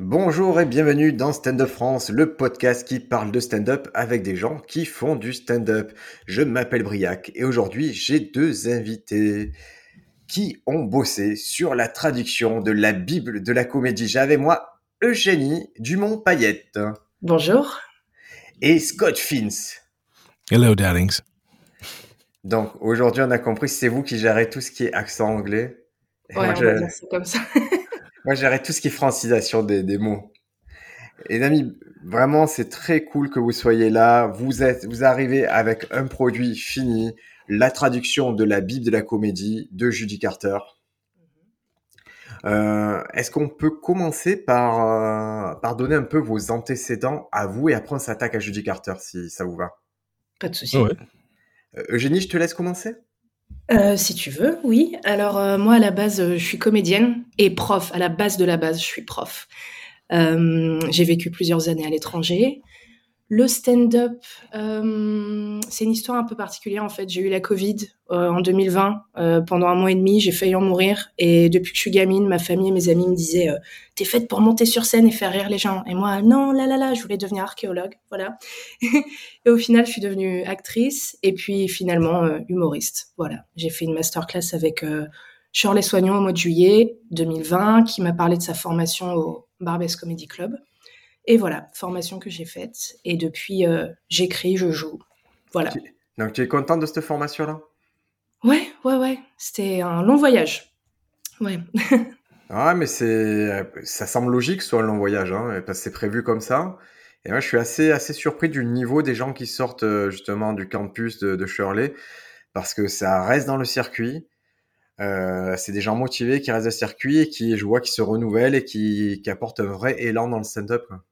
Bonjour et bienvenue dans Stand Up France, le podcast qui parle de stand-up avec des gens qui font du stand-up. Je m'appelle Briac et aujourd'hui j'ai deux invités qui ont bossé sur la traduction de la Bible de la comédie. J'avais moi Eugénie Dumont-Payette. Bonjour. Et Scott Fins. Hello, darlings. Donc aujourd'hui on a compris c'est vous qui gérez tout ce qui est accent anglais. Et ouais, moi, on va dire ça comme ça. Moi, j'arrête tout ce qui est francisation des, des mots. Et amis, vraiment, c'est très cool que vous soyez là. Vous êtes, vous arrivez avec un produit fini, la traduction de la Bible de la comédie de Judy Carter. Euh, Est-ce qu'on peut commencer par, euh, par donner un peu vos antécédents à vous et après on s'attaque à Judy Carter si ça vous va? Pas de souci. Ouais. Euh, Eugénie, je te laisse commencer euh, si tu veux, oui. Alors euh, moi à la base, euh, je suis comédienne et prof. À la base de la base, je suis prof. J'ai vécu plusieurs années à l'étranger. Le stand-up, euh, c'est une histoire un peu particulière en fait. J'ai eu la Covid euh, en 2020 euh, pendant un mois et demi. J'ai failli en mourir et depuis que je suis gamine, ma famille et mes amis me disaient euh, "T'es faite pour monter sur scène et faire rire les gens." Et moi, non, là, là, là, je voulais devenir archéologue, voilà. et au final, je suis devenue actrice et puis finalement euh, humoriste. Voilà. J'ai fait une masterclass avec euh, Shirley Soignon au mois de juillet 2020, qui m'a parlé de sa formation au Barbès Comedy Club. Et voilà, formation que j'ai faite. Et depuis, euh, j'écris, je joue. Voilà. Donc tu es contente de cette formation-là? Ouais, ouais, ouais. C'était un long voyage. Ouais. Ah, mais c'est, ça semble logique, soit un long voyage, hein, parce que c'est prévu comme ça. Et moi, je suis assez, assez surpris du niveau des gens qui sortent euh, justement du campus de, de Shirley, parce que ça reste dans le circuit. Euh, c'est des gens motivés qui restent dans le circuit et qui, je vois, qui se renouvellent et qui, qui apportent un vrai élan dans le stand-up. quoi.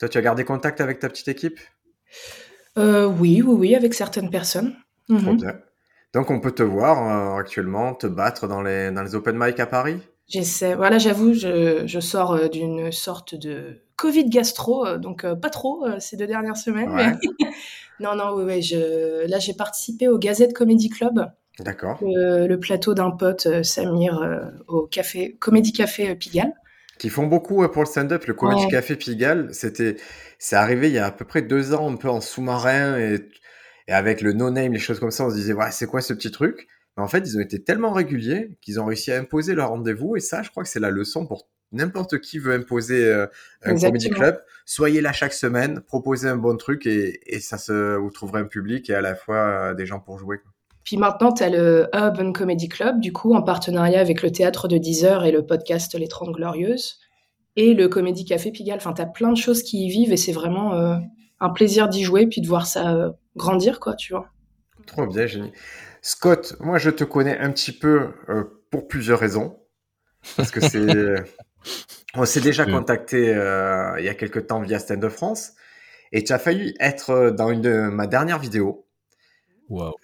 Toi, tu as gardé contact avec ta petite équipe? Euh, oui, oui, oui, avec certaines personnes. Trop Mhm. bien. Donc, on peut te voir euh, actuellement te battre dans les, dans les open mic à Paris? J'essaie. Voilà, j'avoue, je, je sors euh, d'une sorte de Covid gastro, donc pas trop ces deux dernières semaines. Ouais. mais- non, non, oui, oui. Je... Là, j'ai participé au Gazette Comedy Club, D'accord. le, le plateau d'un pote, Samir, au café Comédie Café Pigalle. Qui font beaucoup pour le stand-up. Le Comedy Ouais. Café Pigalle, c'était, c'est arrivé il y a à peu près deux ans, un peu en sous-marin et, et avec le no-name, les choses comme ça, on se disait, ouais, c'est quoi ce petit truc? Mais en fait, ils ont été tellement réguliers qu'ils ont réussi à imposer leur rendez-vous et ça, je crois que c'est la leçon pour n'importe qui veut imposer euh, un Exactement. comedy club. Soyez là chaque semaine, proposez un bon truc et, et ça se, vous trouverez un public et à la fois euh, des gens pour jouer. quoi. Puis maintenant, tu as le Urban Comedy Club, du coup, en partenariat avec le théâtre de 10 heures et le podcast Les 30 Glorieuses, et le Comédie Café Pigalle. Enfin, tu as plein de choses qui y vivent et c'est vraiment euh, un plaisir d'y jouer puis de voir ça euh, grandir, quoi, tu vois. Trop bien, génie. Scott, moi je te connais un petit peu euh, pour plusieurs raisons. Parce que c'est. on s'est déjà Mm. contacté euh, il y a quelques temps via Stand Up France. Et tu as failli être dans une de ma dernière vidéo. Wow.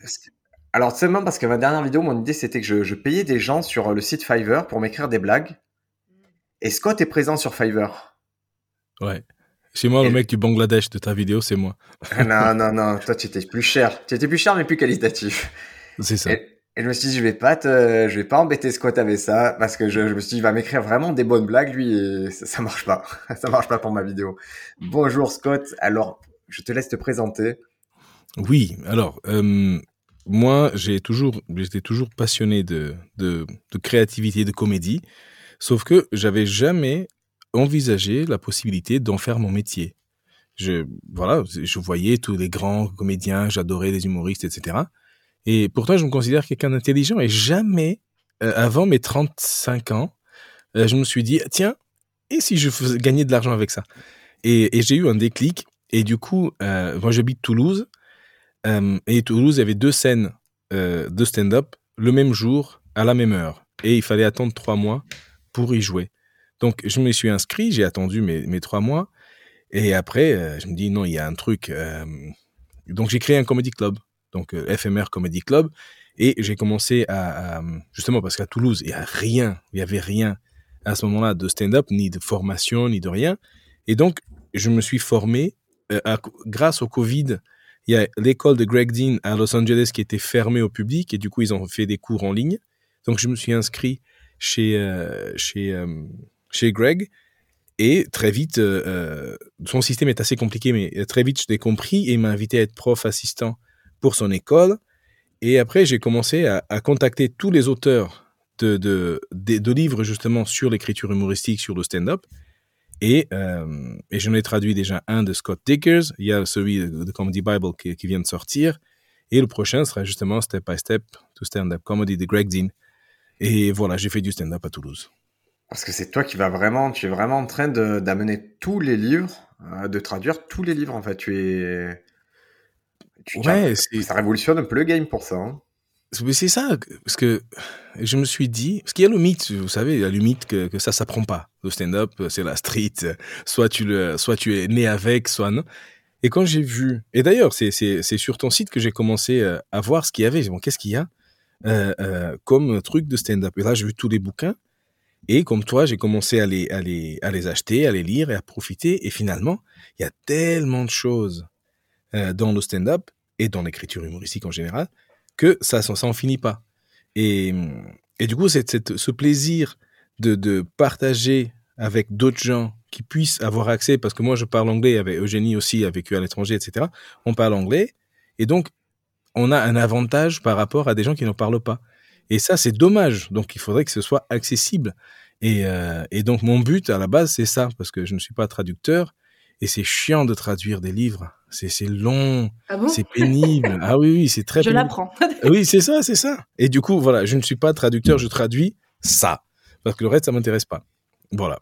Alors, seulement parce que ma dernière vidéo, mon idée c'était que je, je payais des gens sur le site Fiverr pour m'écrire des blagues. Et Scott est présent sur Fiverr. Ouais. Chez moi, Et- le mec du Bangladesh de ta vidéo, c'est moi. Ah, non, non, non, toi tu étais plus cher. Tu étais plus cher mais plus qualitatif. C'est ça. Et, et je me suis dit, je vais pas te, je vais pas embêter Scott avec ça, parce que je, je me suis dit, il va m'écrire vraiment des bonnes blagues, lui, et ça, ça marche pas. ça marche pas pour ma vidéo. Bonjour Scott. Alors, je te laisse te présenter. Oui, alors, euh, moi, j'ai toujours, j'étais toujours passionné de, créativité, de comédie, sauf que j'avais jamais envisagé la possibilité d'en faire mon métier. Je, voilà, je voyais tous les grands comédiens, j'adorais les humoristes, etc. Et pourtant, je me considère quelqu'un d'intelligent et jamais, euh, avant mes 35 ans, euh, je me suis dit, tiens, et si je faisais gagner de l'argent avec ça? Et, et j'ai eu un déclic. Et du coup, euh, moi, j'habite Toulouse. Euh, et Toulouse, il y avait deux scènes euh, de stand-up le même jour, à la même heure. Et il fallait attendre trois mois pour y jouer. Donc, je me suis inscrit, j'ai attendu mes, trois mois. Et après, euh, je me dis, non, il y a un truc. donc, j'ai créé un comedy club, donc FMR Comedy Club. Et j'ai commencé à, justement, parce qu'à Toulouse, il n'y a rien, il n'y avait rien à ce moment-là de stand-up, ni de formation, ni de rien. Et donc, je me suis formé grâce au Covid il y a l'école de Greg Dean à Los Angeles qui était fermée au public et du coup ils ont fait des cours en ligne. Donc je me suis inscrit chez euh, chez euh, chez Greg Et très vite, euh, son système est assez compliqué, mais très vite, je l'ai compris et il m'a invité à être prof assistant pour son école. Et après, j'ai commencé à, contacter tous les auteurs de, de, de, livres justement sur l'écriture humoristique, sur le stand-up. Et, euh, et j'en ai traduit déjà un de Scott Dickers. Il y a celui de Comedy Bible qui, qui, vient de sortir. Et le prochain sera justement Step by Step to Stand-up Comedy de Greg Dean. Et voilà, j'ai fait du stand-up à Toulouse. Parce que c'est toi qui vas vraiment, tu es vraiment en train d'amener tous les livres, euh, de traduire tous les livres en fait. Tu es. Tu, ouais, ça révolutionne un peu le game pour ça. Hein. C'est ça, parce que je me suis dit, parce qu'il y a le mythe, vous savez, il y a le mythe que, que ça s'apprend pas. Le stand-up, c'est la street, soit tu, le, soit tu es né avec, soit non. Et quand j'ai vu, et d'ailleurs, c'est sur ton site que j'ai commencé euh, à voir ce qu'il y avait. Bon, qu'est-ce qu'il y a euh, euh, comme truc de stand-up? Et là, j'ai vu tous les bouquins. Et comme toi, j'ai commencé à les, acheter, à les lire et à profiter. Et finalement, il y a tellement de choses euh, dans le stand-up et dans l'écriture humoristique en général que ça, ça finit pas. Et, et du coup, c'est ce plaisir de, de partager avec d'autres gens qui puissent avoir accès, parce que moi je parle anglais, avec Eugénie aussi a vécu à l'étranger, etc. On parle anglais, et donc on a un avantage par rapport à des gens qui ne parlent pas. Et ça, c'est dommage. Donc, il faudrait que ce soit accessible. Et, euh, et donc, mon but à la base, c'est ça, parce que je ne suis pas traducteur et c'est chiant de traduire des livres. C'est long, ah c'est pénible. ah oui, oui, c'est très. Je l'apprends. oui, c'est ça, c'est ça. Et du coup, voilà, je ne suis pas traducteur, je traduis ça, parce que le reste, ça m'intéresse pas. Voilà.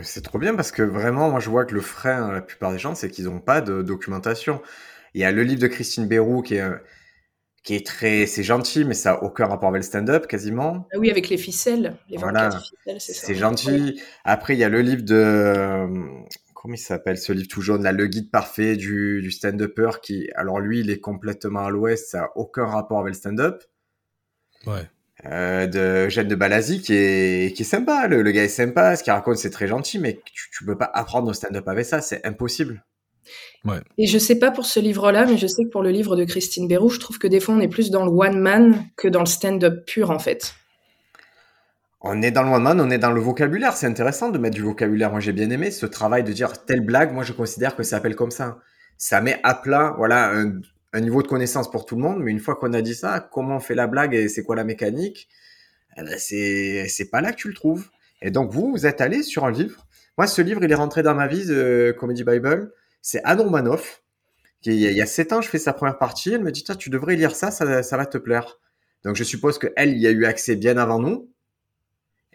C'est trop bien parce que vraiment, moi, je vois que le frein, la plupart des gens, c'est qu'ils n'ont pas de documentation. Il y a le livre de Christine Bérou qui est qui est très, c'est gentil, mais ça n'a aucun rapport avec le stand-up quasiment. Ah oui, avec les ficelles, les voilà. ficelles, c'est ça. C'est gentil. Après, il y a le livre de, comment il s'appelle ce livre tout jaune là, le guide parfait du, du stand-upper qui, alors lui, il est complètement à l'ouest, ça n'a aucun rapport avec le stand-up. Ouais. Euh, de Jeanne de Balazi qui est, qui est sympa, le, gars est sympa, ce qu'il raconte c'est très gentil, mais tu, tu peux pas apprendre au stand-up avec ça, c'est impossible. Et je sais pas pour ce livre-là, mais je sais que pour le livre de Christine Bérou, je trouve que des fois on est plus dans le one man que dans le stand-up pur en fait. On est dans le one man, on est dans le vocabulaire. C'est intéressant de mettre du vocabulaire. Moi j'ai bien aimé ce travail de dire telle blague. Moi je considère que ça s'appelle comme ça. Ça met à plat, voilà, un, niveau de connaissance pour tout le monde. Mais une fois qu'on a dit ça, comment on fait la blague et c'est quoi la mécanique? Eh ben, c'est pas là que tu le trouves. Et donc vous, vous êtes allé sur un livre. Moi, ce livre, il est rentré dans ma vie, de Comedy Bible c'est Anne Romanoff. Il y a sept ans, je fais sa première partie. Elle me dit, tu devrais lire ça, ça, va te plaire. Donc je suppose qu'elle y a eu accès bien avant nous.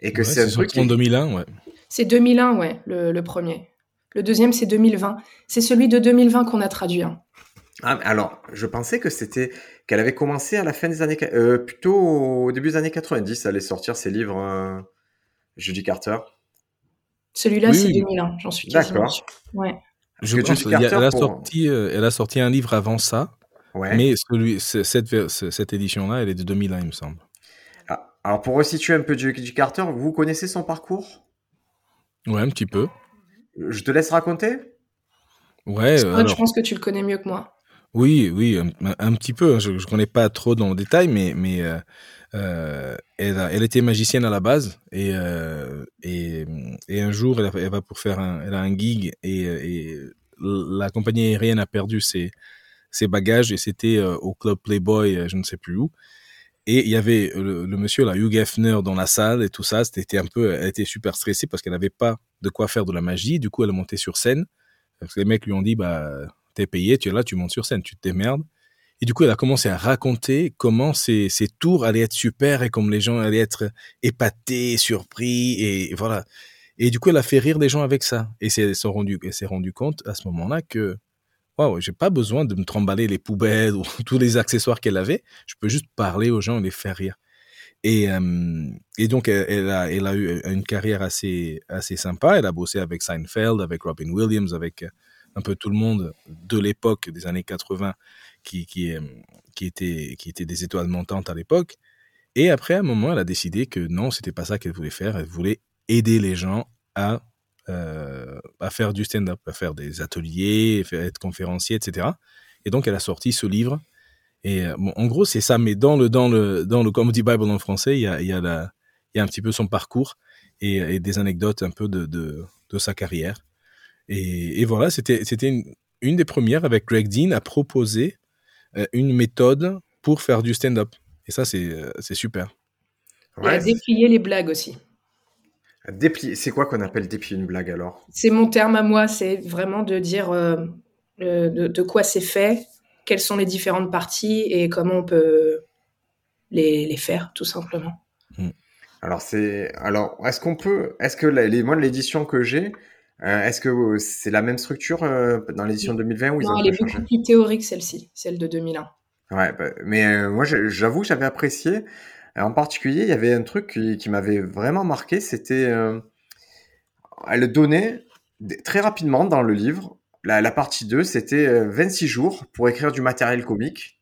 Et que c'est un truc. En 2001, ouais. C'est 2001, ouais, le, premier. Le deuxième, c'est 2020. C'est celui de 2020 qu'on a traduit. Hein. Ah, alors, je pensais que c'était qu'elle avait commencé à la fin des années, euh, plutôt au début des années 90, elle allait sortir ses livres euh, Judy Carter. Celui-là, c'est 2001, j'en suis D'accord. Ouais. Je pense qu'elle a, sorti, euh, elle a sorti un livre avant ça, mais celui, cette, cette édition-là, elle est de 2001, il me semble. Alors, pour resituer un peu Judy Carter, vous connaissez son parcours? Ouais, un petit peu. Je te laisse raconter? Ouais. Je pense que tu le connais mieux que moi. Oui, oui, un, petit peu. Hein. Je ne connais pas trop dans le détail, mais, mais euh, euh, elle, elle, était magicienne à la base et, euh, et, et, un jour elle, va pour faire un, elle a un gig et, et, la compagnie aérienne a perdu ses, ses bagages et c'était euh, au club Playboy, je ne sais plus où. Et il y avait le, monsieur là, Hugh Hefner dans la salle et tout ça. C'était un peu, elle était super stressée parce qu'elle n'avait pas de quoi faire de la magie. Du coup, elle est montée sur scène. Que les mecs lui ont dit, bah, t'es payé, tu es là, tu montes sur scène, tu te démerdes. Et du coup, elle a commencé à raconter comment ces, ces tours allaient être super et comme les gens allaient être épatés, surpris et voilà. Et du coup, elle a fait rire des gens avec ça. Et elle s'est rendu compte à ce moment-là que, waouh, j'ai pas besoin de me tremballer les poubelles ou tous les accessoires qu'elle avait. Je peux juste parler aux gens et les faire rire. Et, euh, et donc, elle, a, elle a eu une carrière assez, assez sympa. Elle a bossé avec Seinfeld, avec Robin Williams, avec un peu tout le monde de l'époque des années 80 qui, qui, qui, était, qui était des étoiles montantes à l'époque. Et après, un moment, elle a décidé que non, c'était pas ça qu'elle voulait faire. Elle voulait aider les gens à, euh, à faire du stand-up, à faire des ateliers, à être conférencier, etc. Et donc, elle a sorti ce livre. Et euh, bon, en gros, c'est ça. Mais dans le, dans le, dans le Comedy Bible en français, il y a, il y, a la, il y a un petit peu son parcours. et, des anecdotes un peu de, de, de sa carrière. Et, et voilà, c'était c'était une, une, des premières avec Greg Dean à proposer euh, une méthode pour faire du stand-up. Et ça, c'est c'est super. Ouais, et à déplier les blagues aussi. Déplier, c'est quoi qu'on appelle déplier une blague alors? C'est mon terme à moi, c'est vraiment de dire euh, de, de, quoi c'est fait, quelles sont les différentes parties et comment on peut les, les faire, tout simplement. Hmm. Alors c'est alors est-ce qu'on peut est-ce que les moi l'édition que j'ai euh, est-ce que c'est la même structure euh, dans l'édition 2020 ou ils Non, elle est beaucoup plus théorique celle-ci, celle de 2001. Ouais, bah, mais euh, moi j'avoue j'avais apprécié. En particulier, il y avait un truc qui, m'avait vraiment marqué, c'était elle donnait très rapidement dans le livre la, partie 2, c'était 26 jours pour écrire du matériel comique.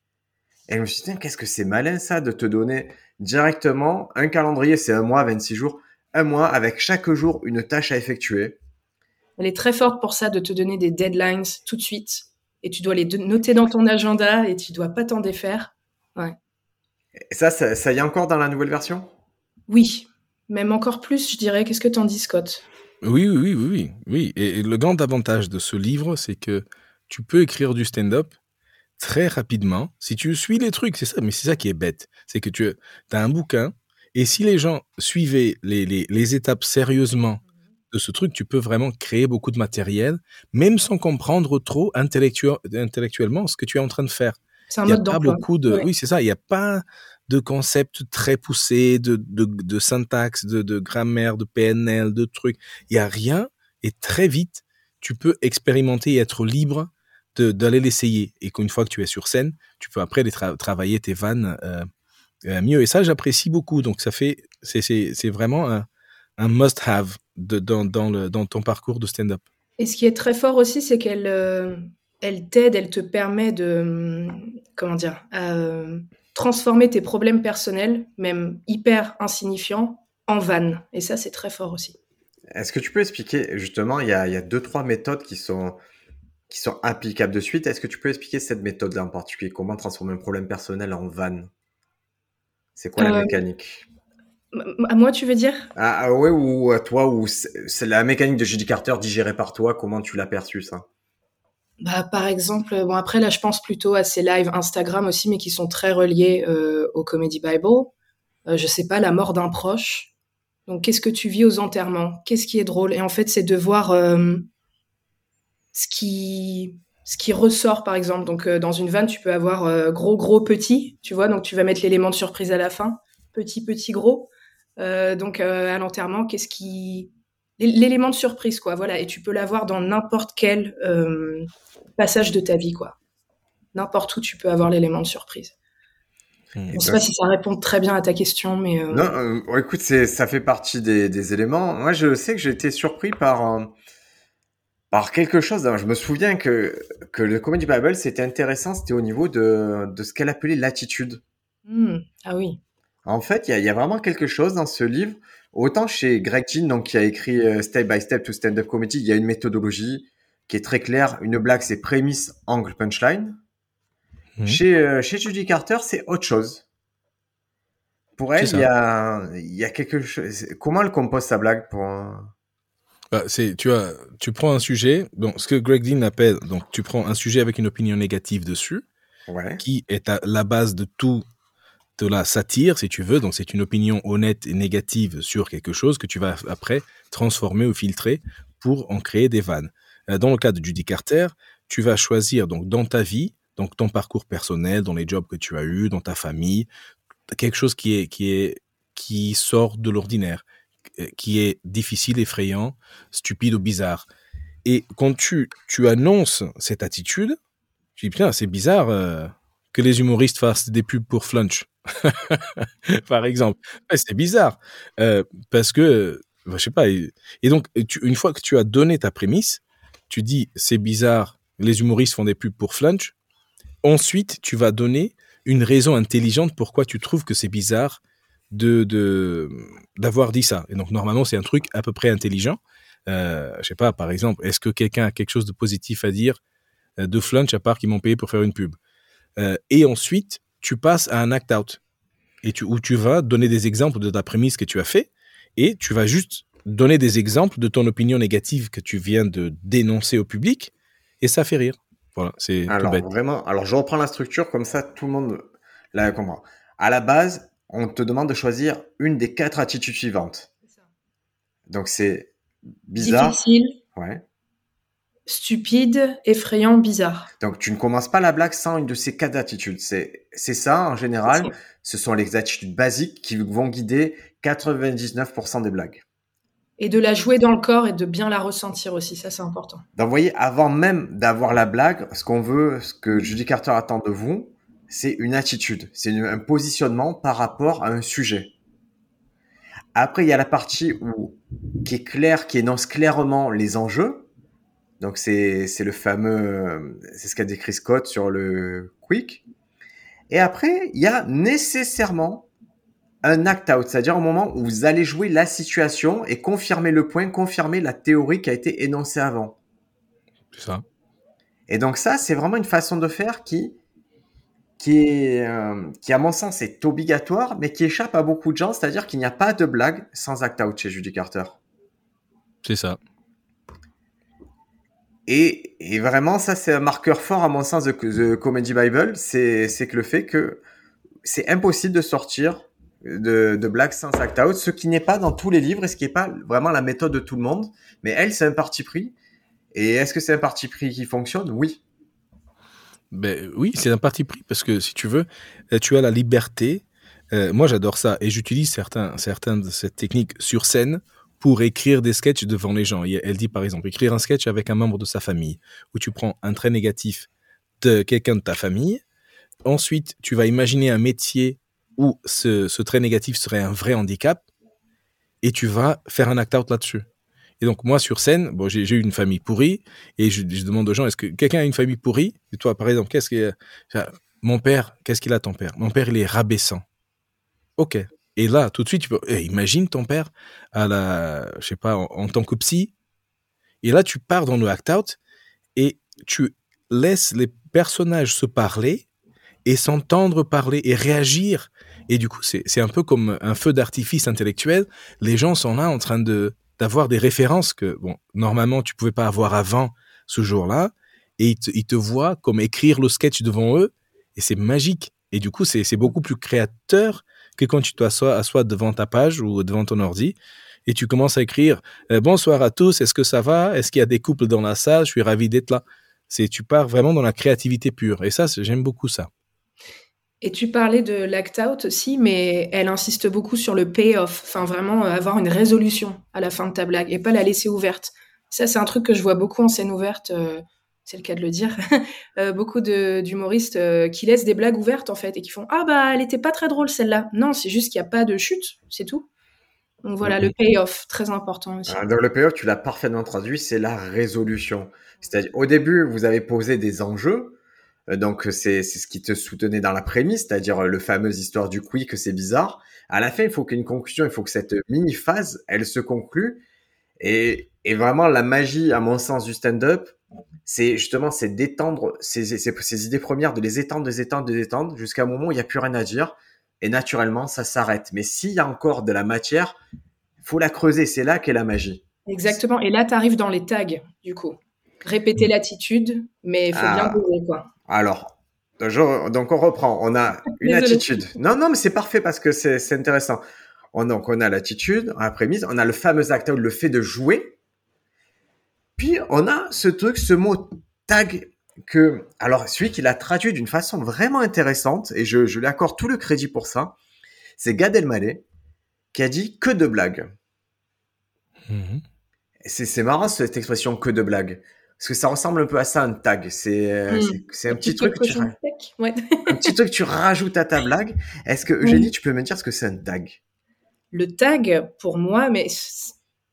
Et je me suis dit, qu'est-ce que c'est malin ça de te donner directement un calendrier, c'est un mois, 26 jours, un mois avec chaque jour une tâche à effectuer. Elle est très forte pour ça, de te donner des deadlines tout de suite. Et tu dois les noter dans ton agenda et tu dois pas t'en défaire. Ouais. Et ça, ça, y est encore dans la nouvelle version? Oui, même encore plus, je dirais. Qu'est-ce que t'en dis, Scott? Oui, oui, oui, oui, oui. Et, le grand avantage de ce livre, c'est que tu peux écrire du stand-up très rapidement. Si tu suis les trucs, c'est ça, mais c'est ça qui est bête. C'est que tu as un bouquin, et si les gens suivaient les, les, les étapes sérieusement de ce truc, tu peux vraiment créer beaucoup de matériel, même sans comprendre trop intellectuellement ce que tu es en train de faire. C'est un mode pas beaucoup de, oui, c'est ça. Il n'y a pas de concepts très poussés, de, de, de syntaxe, de, de, grammaire, de PNL, de trucs. Il n'y a rien. Et très vite, tu peux expérimenter et être libre d'aller l'essayer. Et qu'une fois que tu es sur scène, tu peux après les travailler tes vannes euh, euh, mieux. Et ça, j'apprécie beaucoup. Donc, ça fait, c'est vraiment un, un must-have dans, dans, le, dans ton parcours de stand-up. Et ce qui est très fort aussi, c'est qu'elle euh, elle t'aide, elle te permet de, comment dire, euh, transformer tes problèmes personnels, même hyper insignifiants, en vannes. Et ça, c'est très fort aussi. Est-ce que tu peux expliquer, justement, il y a, il y a deux, trois méthodes qui sont, qui sont applicables de suite. Est-ce que tu peux expliquer cette méthode-là en particulier? Comment transformer un problème personnel en vanne? C'est quoi la euh, mécanique? à moi, tu veux dire? Ah, ah, ouais, ou à toi, ou c'est la mécanique de Judy Carter digérée par toi, comment tu l'as perçue, ça bah, par exemple, bon après là je pense plutôt à ces lives Instagram aussi, mais qui sont très reliés euh, au Comedy Bible. Euh, je sais pas, la mort d'un proche. Donc qu'est-ce que tu vis aux enterrements? Qu'est-ce qui est drôle? Et en fait, c'est de voir euh, ce qui ce qui ressort par exemple. Donc euh, dans une vanne, tu peux avoir euh, gros, gros, petit. Tu vois, donc tu vas mettre l'élément de surprise à la fin. Petit, petit, gros. donc à l'enterrement, qu'est-ce qui l'élément de surprise quoi voilà et tu peux l'avoir dans n'importe quel passage de ta vie, quoi. N'importe où, tu peux avoir l'élément de surprise. Hmm. Je ne sais pas si ça répond très bien à ta question, mais... Euh, non, euh, écoute, ça fait partie des, éléments. Moi, je sais que j'ai été surpris par, euh, par quelque chose. je me souviens que, que le Comedy Bible, c'était intéressant, c'était au niveau de, de ce qu'elle appelait l'attitude. Hmm. Ah oui. En fait, il y, a, vraiment quelque chose dans ce livre. Autant chez Greg Jean, donc, qui a écrit Step by Step to Stand-Up Comedy, il y a une méthodologie, qui est très clair. Une blague, c'est prémisse, angle, punchline. Mhm. Chez, euh, chez Judy Carter, c'est autre chose. Pour elle, il y a, y a quelque chose. Comment elle compose sa blague pour bah, c'est tu as tu prends un sujet donc ce que Greg Dean appelle donc tu prends un sujet avec une opinion négative dessus ouais. qui est à la base de tout de la satire si tu veux. Donc c'est une opinion honnête et négative sur quelque chose que tu vas après transformer ou filtrer pour en créer des vannes. Euh, dans le cas de Judy Carter, tu vas choisir donc dans ta vie, donc ton parcours personnel, dans les jobs que tu as eus, dans ta famille, quelque chose qui est qui est qui sort de l'ordinaire, euh, qui est difficile, effrayant, stupide ou bizarre. Et quand tu tu annonces cette attitude, tu dis bien c'est bizarre euh, que les humoristes fassent des pubs pour Flunch, par exemple. c'est bizarre euh, parce que je sais pas. Et, donc une fois que tu as donné ta prémisse, tu dis c'est bizarre, les humoristes font des pubs pour Flunch. Ensuite, tu vas donner une raison intelligente pourquoi tu trouves que c'est bizarre de d'avoir dit ça. Et donc normalement, c'est un truc à peu près intelligent. Euh, je sais pas, par exemple, est-ce que quelqu'un a quelque chose de positif à dire euh, de Flunch à part qu'ils m'ont payé pour faire une pub? Euh, Et ensuite, tu passes à un act out et tu où tu vas donner des exemples de ta prémisse que tu as fait et tu vas juste donner des exemples de ton opinion négative que tu viens de dénoncer au public et ça fait rire. Voilà, c'est Alors vraiment, alors je reprends la structure comme ça tout le monde la comprend. À la base, on te demande de choisir une des quatre attitudes suivantes. Donc c'est bizarre. Difficile. Ouais. Stupide, effrayant, bizarre. Donc tu ne commences pas la blague sans une de ces quatre attitudes. C'est c'est ça en général. Ce sont les attitudes basiques qui vont guider 99% des blagues. Et de la jouer dans le corps et de bien la ressentir aussi, ça c'est important. Donc vous voyez, avant même d'avoir la blague, ce qu'on veut, ce que Judy Carter attend de vous, c'est une attitude, c'est un positionnement par rapport à un sujet. Après, il y a la partie où, qui est claire, qui énonce clairement les enjeux. Donc c'est le fameux, c'est ce qu'a décrit Scott sur le quick. Et après, il y a nécessairement un act-out, c'est-à-dire au moment où vous allez jouer la situation et confirmer le point, confirmer la théorie qui a été énoncée avant. C'est ça. Et donc ça, c'est vraiment une façon de faire qui, qui est, euh, qui à mon sens est obligatoire, mais qui échappe à beaucoup de gens, c'est-à-dire qu'il n'y a pas de blague sans act-out chez Judy Carter. C'est ça. Et, vraiment, ça, c'est un marqueur fort, à mon sens, de The Comedy Bible, c'est que le fait que c'est impossible de sortir de, blagues sans act out, ce qui n'est pas dans tous les livres et ce qui n'est pas vraiment la méthode de tout le monde. Mais elle, c'est un parti pris. Et est-ce que c'est un parti pris qui fonctionne? Oui. Ben, oui, c'est un parti pris parce que si tu veux, euh, tu as la liberté. Euh, moi, j'adore ça et j'utilise certains, certains de cette technique sur scène pour écrire des sketchs devant les gens. Elle dit par exemple écrire un sketch avec un membre de sa famille où tu prends un trait négatif de quelqu'un de ta famille. Ensuite, tu vas imaginer un métier où ce, trait négatif serait un vrai handicap et tu vas faire un act-out là-dessus. Et donc, moi, sur scène, bon, j'ai eu une famille pourrie et je, demande aux gens, est-ce que quelqu'un a une famille pourrie? Et toi, par exemple, qu'est-ce que... Mon père, qu'est-ce qu'il a ton père? Mon père, il est rabaissant. Ok. Et là, tout de suite, tu peux... Eh, imagine ton père à la... Je sais pas, en, tant que psy. Et là, tu pars dans le act-out et tu laisses les personnages se parler et s'entendre parler et réagir et du coup, c'est un peu comme un feu d'artifice intellectuel. Les gens sont là en train de d'avoir des références que, bon, normalement, tu pouvais pas avoir avant ce jour-là. Et ils te, ils te voient comme écrire le sketch devant eux. Et c'est magique. Et du coup, c'est beaucoup plus créateur que quand tu t'assois assois devant ta page ou devant ton ordi et tu commences à écrire euh, bonsoir à tous, est-ce que ça va? Est-ce qu'il y a des couples dans la salle? Je suis ravi d'être là. C'est tu pars vraiment dans la créativité pure et ça j'aime beaucoup ça. Et tu parlais de l'act-out aussi, mais elle insiste beaucoup sur le payoff, enfin vraiment euh, avoir une résolution à la fin de ta blague et pas la laisser ouverte. Ça, c'est un truc que je vois beaucoup en scène ouverte, euh, c'est le cas de le dire. euh, beaucoup d'humoristes euh, qui laissent des blagues ouvertes en fait et qui font Ah bah elle était pas très drôle celle-là. Non, c'est juste qu'il n'y a pas de chute, c'est tout. Donc voilà, le payoff, très important aussi. Ah, dans le payoff, tu l'as parfaitement traduit, c'est la résolution. C'est-à-dire, au début, vous avez posé des enjeux, euh, donc c'est ce qui te soutenait dans la prémisse, c'est-à-dire le fameux histoire du quick, que c'est bizarre. À la fin, il faut qu'une conclusion, il faut que cette mini phase, elle se conclue. Et, et vraiment, la magie, à mon sens, du stand-up, c'est justement c'est d'étendre ces, ces, ces, idées premières, de les étendre, de les étendre, de les étendre, jusqu'à un moment où il n'y a plus rien à dire. Et naturellement, ça s'arrête. Mais s'il y a encore de la matière, faut la creuser. C'est là qu'est la magie. Exactement. Et là, tu arrives dans les tags, du coup. Répéter l'attitude, mais il faut bien bouger, ah. quoi. Alors, donc on reprend. On a une attitude. Non, non, mais c'est parfait parce que c'est intéressant. On, donc on a l'attitude, la prémisse, on a le fameux acte, le fait de jouer. Puis on a ce truc, ce mot tag que, alors celui qui l'a traduit d'une façon vraiment intéressante, et je, lui accorde tout le crédit pour ça, c'est Gad Elmaleh qui a dit que de blagues. Mm-hmm. C'est marrant cette expression que de blagues. Parce que ça ressemble un peu à ça, un tag. C'est hmm. un petit truc que tu... un petit truc que tu rajoutes à ta blague. Est-ce que, Eugénie, tu peux me dire ce que c'est un tag? Le tag, pour moi, mais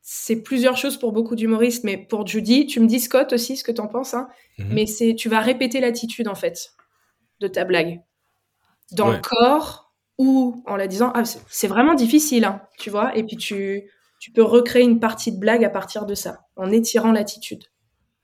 c'est plusieurs choses pour beaucoup d'humoristes. Mais pour Judy, tu me dis, Scott, aussi, ce que tu en penses. Hein, mhm. Mais c'est tu vas répéter l'attitude, en fait, de ta blague. Dans le corps ou en la disant, ah, c'est vraiment difficile, hein, tu vois. Et puis tu, tu peux recréer une partie de blague à partir de ça, en étirant l'attitude.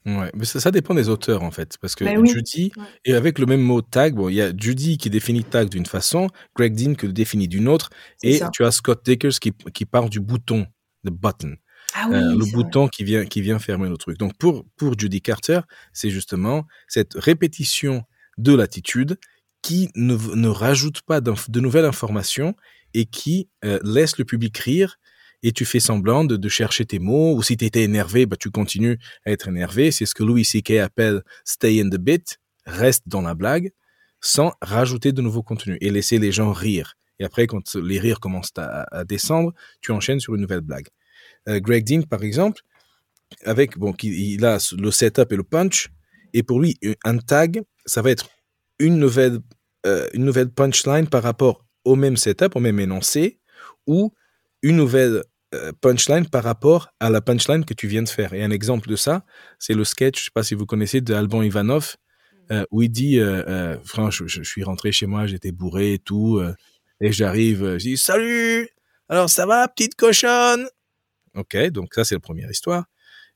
Ouais, mais ça, ça, dépend des auteurs en fait, parce que bah Judy et avec le même mot tag, bon, il y a Judy qui définit tag d'une façon, Greg Dean qui le définit d'une autre, et tu as Scott Dickers qui, qui parle du bouton, the button. Ah euh, le vrai. bouton qui vient, qui vient fermer le truc. Donc pour, pour Judy Carter, c'est justement cette répétition de l'attitude qui ne, ne rajoute pas de nouvelles informations et qui euh, laisse le public rire et tu fais semblant de, de chercher tes mots ou si tu étais énervé, bah, tu continues à être énervé. C'est ce que Louis C.K. appelle stay in the bit, reste dans la blague sans rajouter de nouveaux contenus et laisser les gens rire. Et après, quand les rires commencent à, à descendre, tu enchaînes sur une nouvelle blague. Euh, Greg Dean, par exemple, avec bon, il a le setup et le punch, et pour lui, un tag, ça va être une nouvelle, euh, une nouvelle punchline par rapport au même setup, au même énoncé, ou une nouvelle euh, punchline par rapport à la punchline que tu viens de faire. Et un exemple de ça, c'est le sketch, je sais pas si vous connaissez, de Alban Ivanov, où il dit, franchement, je, suis rentré chez moi, j'étais bourré et tout, et j'arrive, je dis, salut, alors ça va, petite cochonne? Ok, donc ça c'est la première histoire.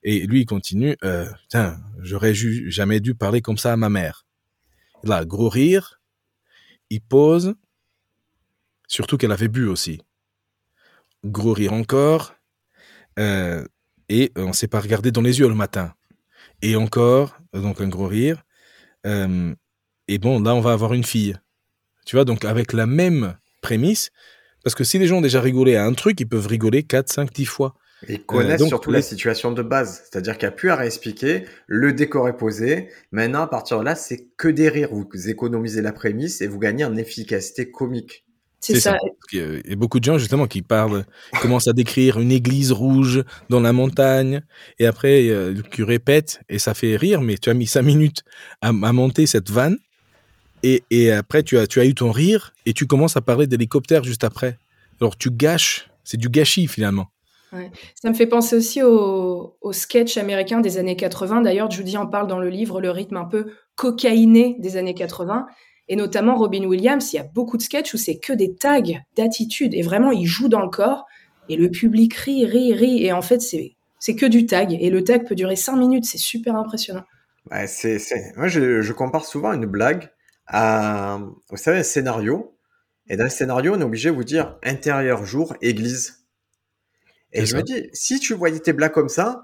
Et lui il continue, euh, putain, j'aurais jamais dû parler comme ça à ma mère. Là, gros rire, il pose, surtout qu'elle avait bu aussi. Gros rire encore, euh, et on s'est pas regardé dans les yeux le matin. Et encore, donc un gros rire. Euh, et bon, là, on va avoir une fille. Tu vois, donc avec la même prémisse, parce que si les gens ont déjà rigolé à un truc, ils peuvent rigoler 4, 5, 10 fois. Ils connaissent donc, surtout les- la situation de base. C'est-à-dire qu'il n'y a plus à réexpliquer. Le décor est posé. Maintenant, à partir de là, c'est que des rires. Vous économisez la prémisse et vous gagnez en efficacité comique. C'est ça. Il y a- il y a beaucoup de gens justement qui parlent, qui commencent à décrire une église rouge dans la montagne, et après euh, qui répète et ça fait rire, mais tu as mis cinq minutes à, à monter cette vanne, et, et après tu as, tu as eu ton rire et tu commences à parler d'hélicoptère juste après. Alors tu gâches, c'est du gâchis finalement. Ça me fait penser aussi au, au sketch américain des années 80. D'ailleurs, Judy en parle dans le livre, le rythme un peu cocaïné des années 80. Et notamment Robin Williams, il y a beaucoup de sketchs où c'est que des tags d'attitude. Et vraiment, il joue dans le corps. Et le public rit, rit, rit. Et en fait, c'est, que du tag. Et le tag peut durer 5 minutes. C'est super impressionnant. Moi, je, je compare souvent une blague à, vous savez, un scénario. Et dans le scénario, on est obligé de vous dire intérieur jour, église. Et je me dis, si tu voyais tes blagues comme ça,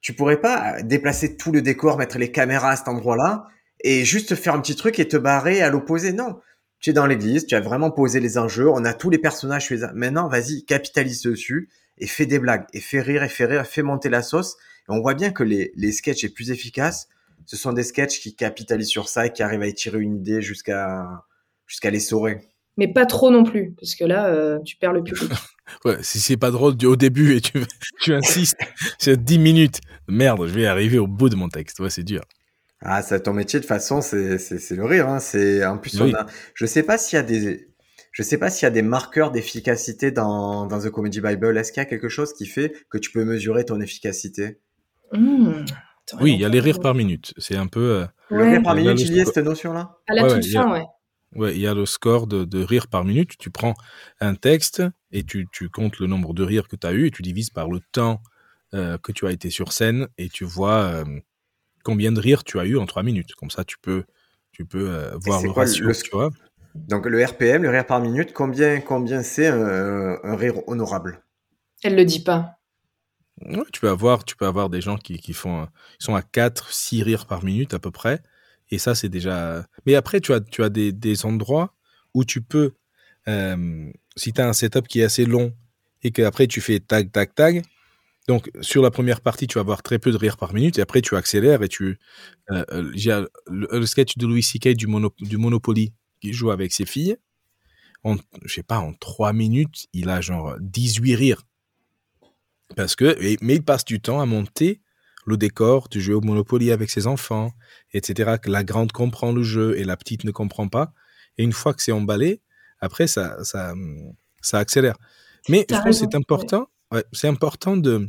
tu pourrais pas déplacer tout le décor, mettre les caméras à cet endroit-là et juste faire un petit truc et te barrer à l'opposé. Non. Tu es dans l'église, tu as vraiment posé les enjeux, on a tous les personnages. tu les as- Maintenant, vas-y, capitalise dessus et fais des blagues et fais rire et fais rire, fais monter la sauce. Et on voit bien que les, les sketchs les plus efficaces, ce sont des sketchs qui capitalisent sur ça et qui arrivent à étirer une idée jusqu'à jusqu'à les saurer. Mais pas trop non plus. Parce que là, euh, tu perds le public. Ouais, si c'est pas drôle au début et tu, tu insistes, c'est 10 minutes. Merde, je vais arriver au bout de mon texte. Ouais, c'est dur. Ah, c'est ton métier de toute façon, c'est c'est c'est le rire. Hein. C'est en plus Oui. on a. Je sais pas s'il y a des. Je sais pas s'il y a des marqueurs d'efficacité dans dans The Comedy Bible. Est-ce qu'il y a quelque chose qui fait que tu peux mesurer ton efficacité? Mmh. Attends, Oui, il y a les rires par minute. C'est un peu. euh, Le rire par minute, il y cette notion-là? À la Ouais, toute ouais, y a- fin, ouais. Ouais, il y a le score de, de rires par minute. Tu prends un texte et tu, tu comptes le nombre de rires que tu as eu et tu divises par le temps euh, que tu as été sur scène et tu vois euh, combien de rires tu as eu en trois minutes. Comme ça, tu peux, tu peux euh, voir le quoi le- ratio. le tu vois. Donc le RPM, le rire par minute, combien combien c'est un, un rire honorable? Elle le dit pas. Ouais, tu peux avoir, tu peux avoir des gens qui, qui font, ils sont à 4, 6 rires par minute à peu près. Et ça, c'est déjà. Mais après, tu as, tu as des, des endroits où tu peux, euh, si tu as un setup qui est assez long et qu'après tu fais tag, tag, tag. Donc, sur la première partie, tu vas avoir très peu de rires par minute et après tu accélères et tu. Euh, euh, y a le, le sketch de Louis C.K. du, du Monopoly qui joue avec ses filles. En, je sais pas, en 3 minutes, il a genre 18 rires. Parce que, mais il passe du temps à monter le décor du jeu au Monopoly avec ses enfants, etc. Que la grande comprend le jeu et la petite ne comprend pas. Et une fois que c'est emballé, après, ça, ça, ça accélère. Mais je pense que c'est important, ouais, c'est important de,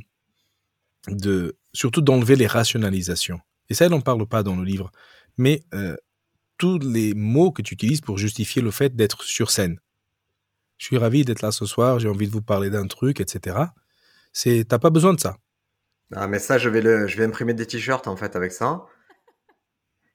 de, surtout d'enlever les rationalisations. Et ça, elle n'en parle pas dans le livre. Mais euh, tous les mots que tu utilises pour justifier le fait d'être sur scène. Je suis ravi d'être là ce soir, j'ai envie de vous parler d'un truc, etc. C'est, t'as pas besoin de ça. Ah, mais ça, je vais le, je vais imprimer des t-shirts en fait avec ça.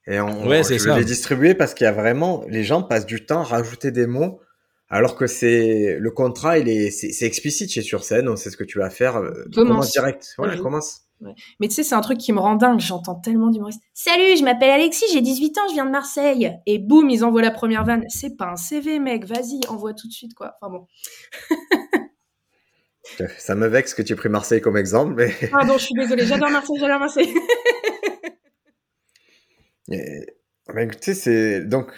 Et on, Ouais, je vais les distribuer parce qu'il y a vraiment, les gens passent du temps à rajouter des mots Alors que c'est le contrat, il est c'est explicite chez sur scène, on sait ce que tu vas faire. Euh, commence direct. Voilà, commence. Mais tu sais, c'est un truc qui me rend dingue. J'entends tellement d'humoristes. Salut, je m'appelle Alexis, j'ai 18 ans, je viens de Marseille. Et boum, ils envoient la première vanne. C'est pas un CV, mec. Vas-y, envoie tout de suite, quoi. Enfin bon. Ça me vexe que tu aies pris Marseille comme exemple, mais. Pardon, je suis désolée. J'adore Marseille, j'adore Marseille. écoutez, c'est donc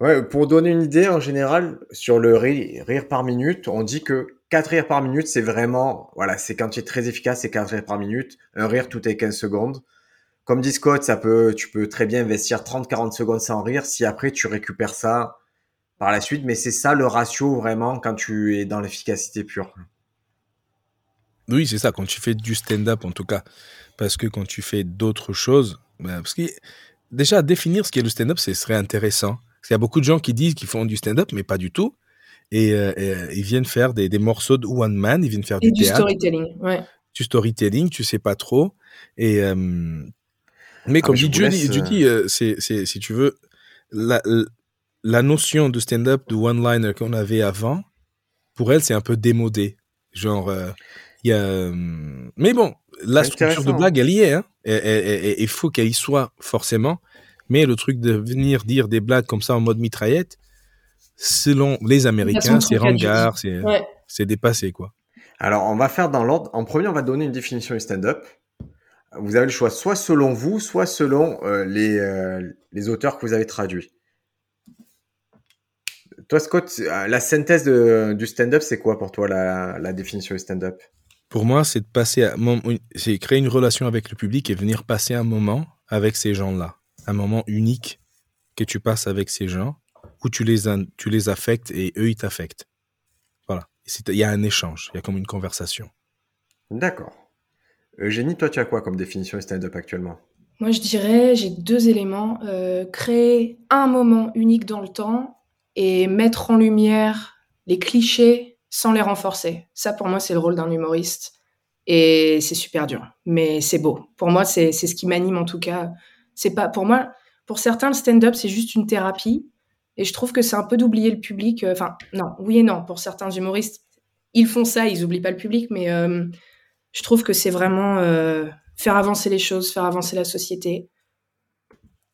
Ouais, pour donner une idée, en général, sur le rire, rire par minute, on dit que 4 rires par minute, c'est vraiment, voilà, c'est quand tu es très efficace, c'est 4 rires par minute. Un rire toutes les 15 secondes. Comme dit Scott, ça peut, tu peux très bien investir 30-40 secondes sans rire si après tu récupères ça par la suite. Mais c'est ça le ratio vraiment quand tu es dans l'efficacité pure. Oui, c'est ça, quand tu fais du stand-up en tout cas. Parce que quand tu fais d'autres choses, ben, parce que déjà définir ce qu'est le stand-up, ce serait intéressant. Parce qu'il y a beaucoup de gens qui disent qu'ils font du stand-up, mais pas du tout. Et, euh, euh, ils viennent faire des, des, morceaux de one man, ils viennent faire du, du storytelling, ouais. Du storytelling, tu sais pas trop. Et euh, mais ah, comme dit Judy, Judy c'est, c'est, si tu veux, la, la notion de stand-up, de one-liner qu'on avait avant, pour elle, c'est un peu démodé. Genre, il y a. Mais bon, la structure de blague, elle y est. Hein. Il faut qu'elle y soit forcément. Mais le truc de venir dire des blagues comme ça en mode mitraillette, selon les Américains, c'est ringard, c'est dépassé, quoi. Alors, on va faire dans l'ordre. En premier, on va donner une définition du stand-up. Vous avez le choix, soit selon vous, soit selon euh, les, euh, les auteurs que vous avez traduits. Toi, Scott, euh, la synthèse de, du stand-up, c'est quoi pour toi la, la définition du stand-up? Pour moi, c'est de passer, c'est créer une relation avec le public et venir passer un moment avec ces gens-là un moment unique que tu passes avec ces gens où tu les, tu les affectes et eux, ils t'affectent. Voilà. Il y a un échange, il y a comme une conversation. D'accord. Eugénie, toi, tu as quoi comme définition de stand-up actuellement? Moi, je dirais, j'ai deux éléments. Euh, créer un moment unique dans le temps et mettre en lumière les clichés sans les renforcer. Ça, pour moi, c'est le rôle d'un humoriste. Et c'est super dur, mais c'est beau. Pour moi, c'est ce qui m'anime en tout cas c'est pas pour moi. Pour certains, le stand-up c'est juste une thérapie, et je trouve que c'est un peu d'oublier le public. Euh, enfin, non, oui et non. Pour certains humoristes, ils font ça, ils oublient pas le public, mais euh, je trouve que c'est vraiment euh, faire avancer les choses, faire avancer la société,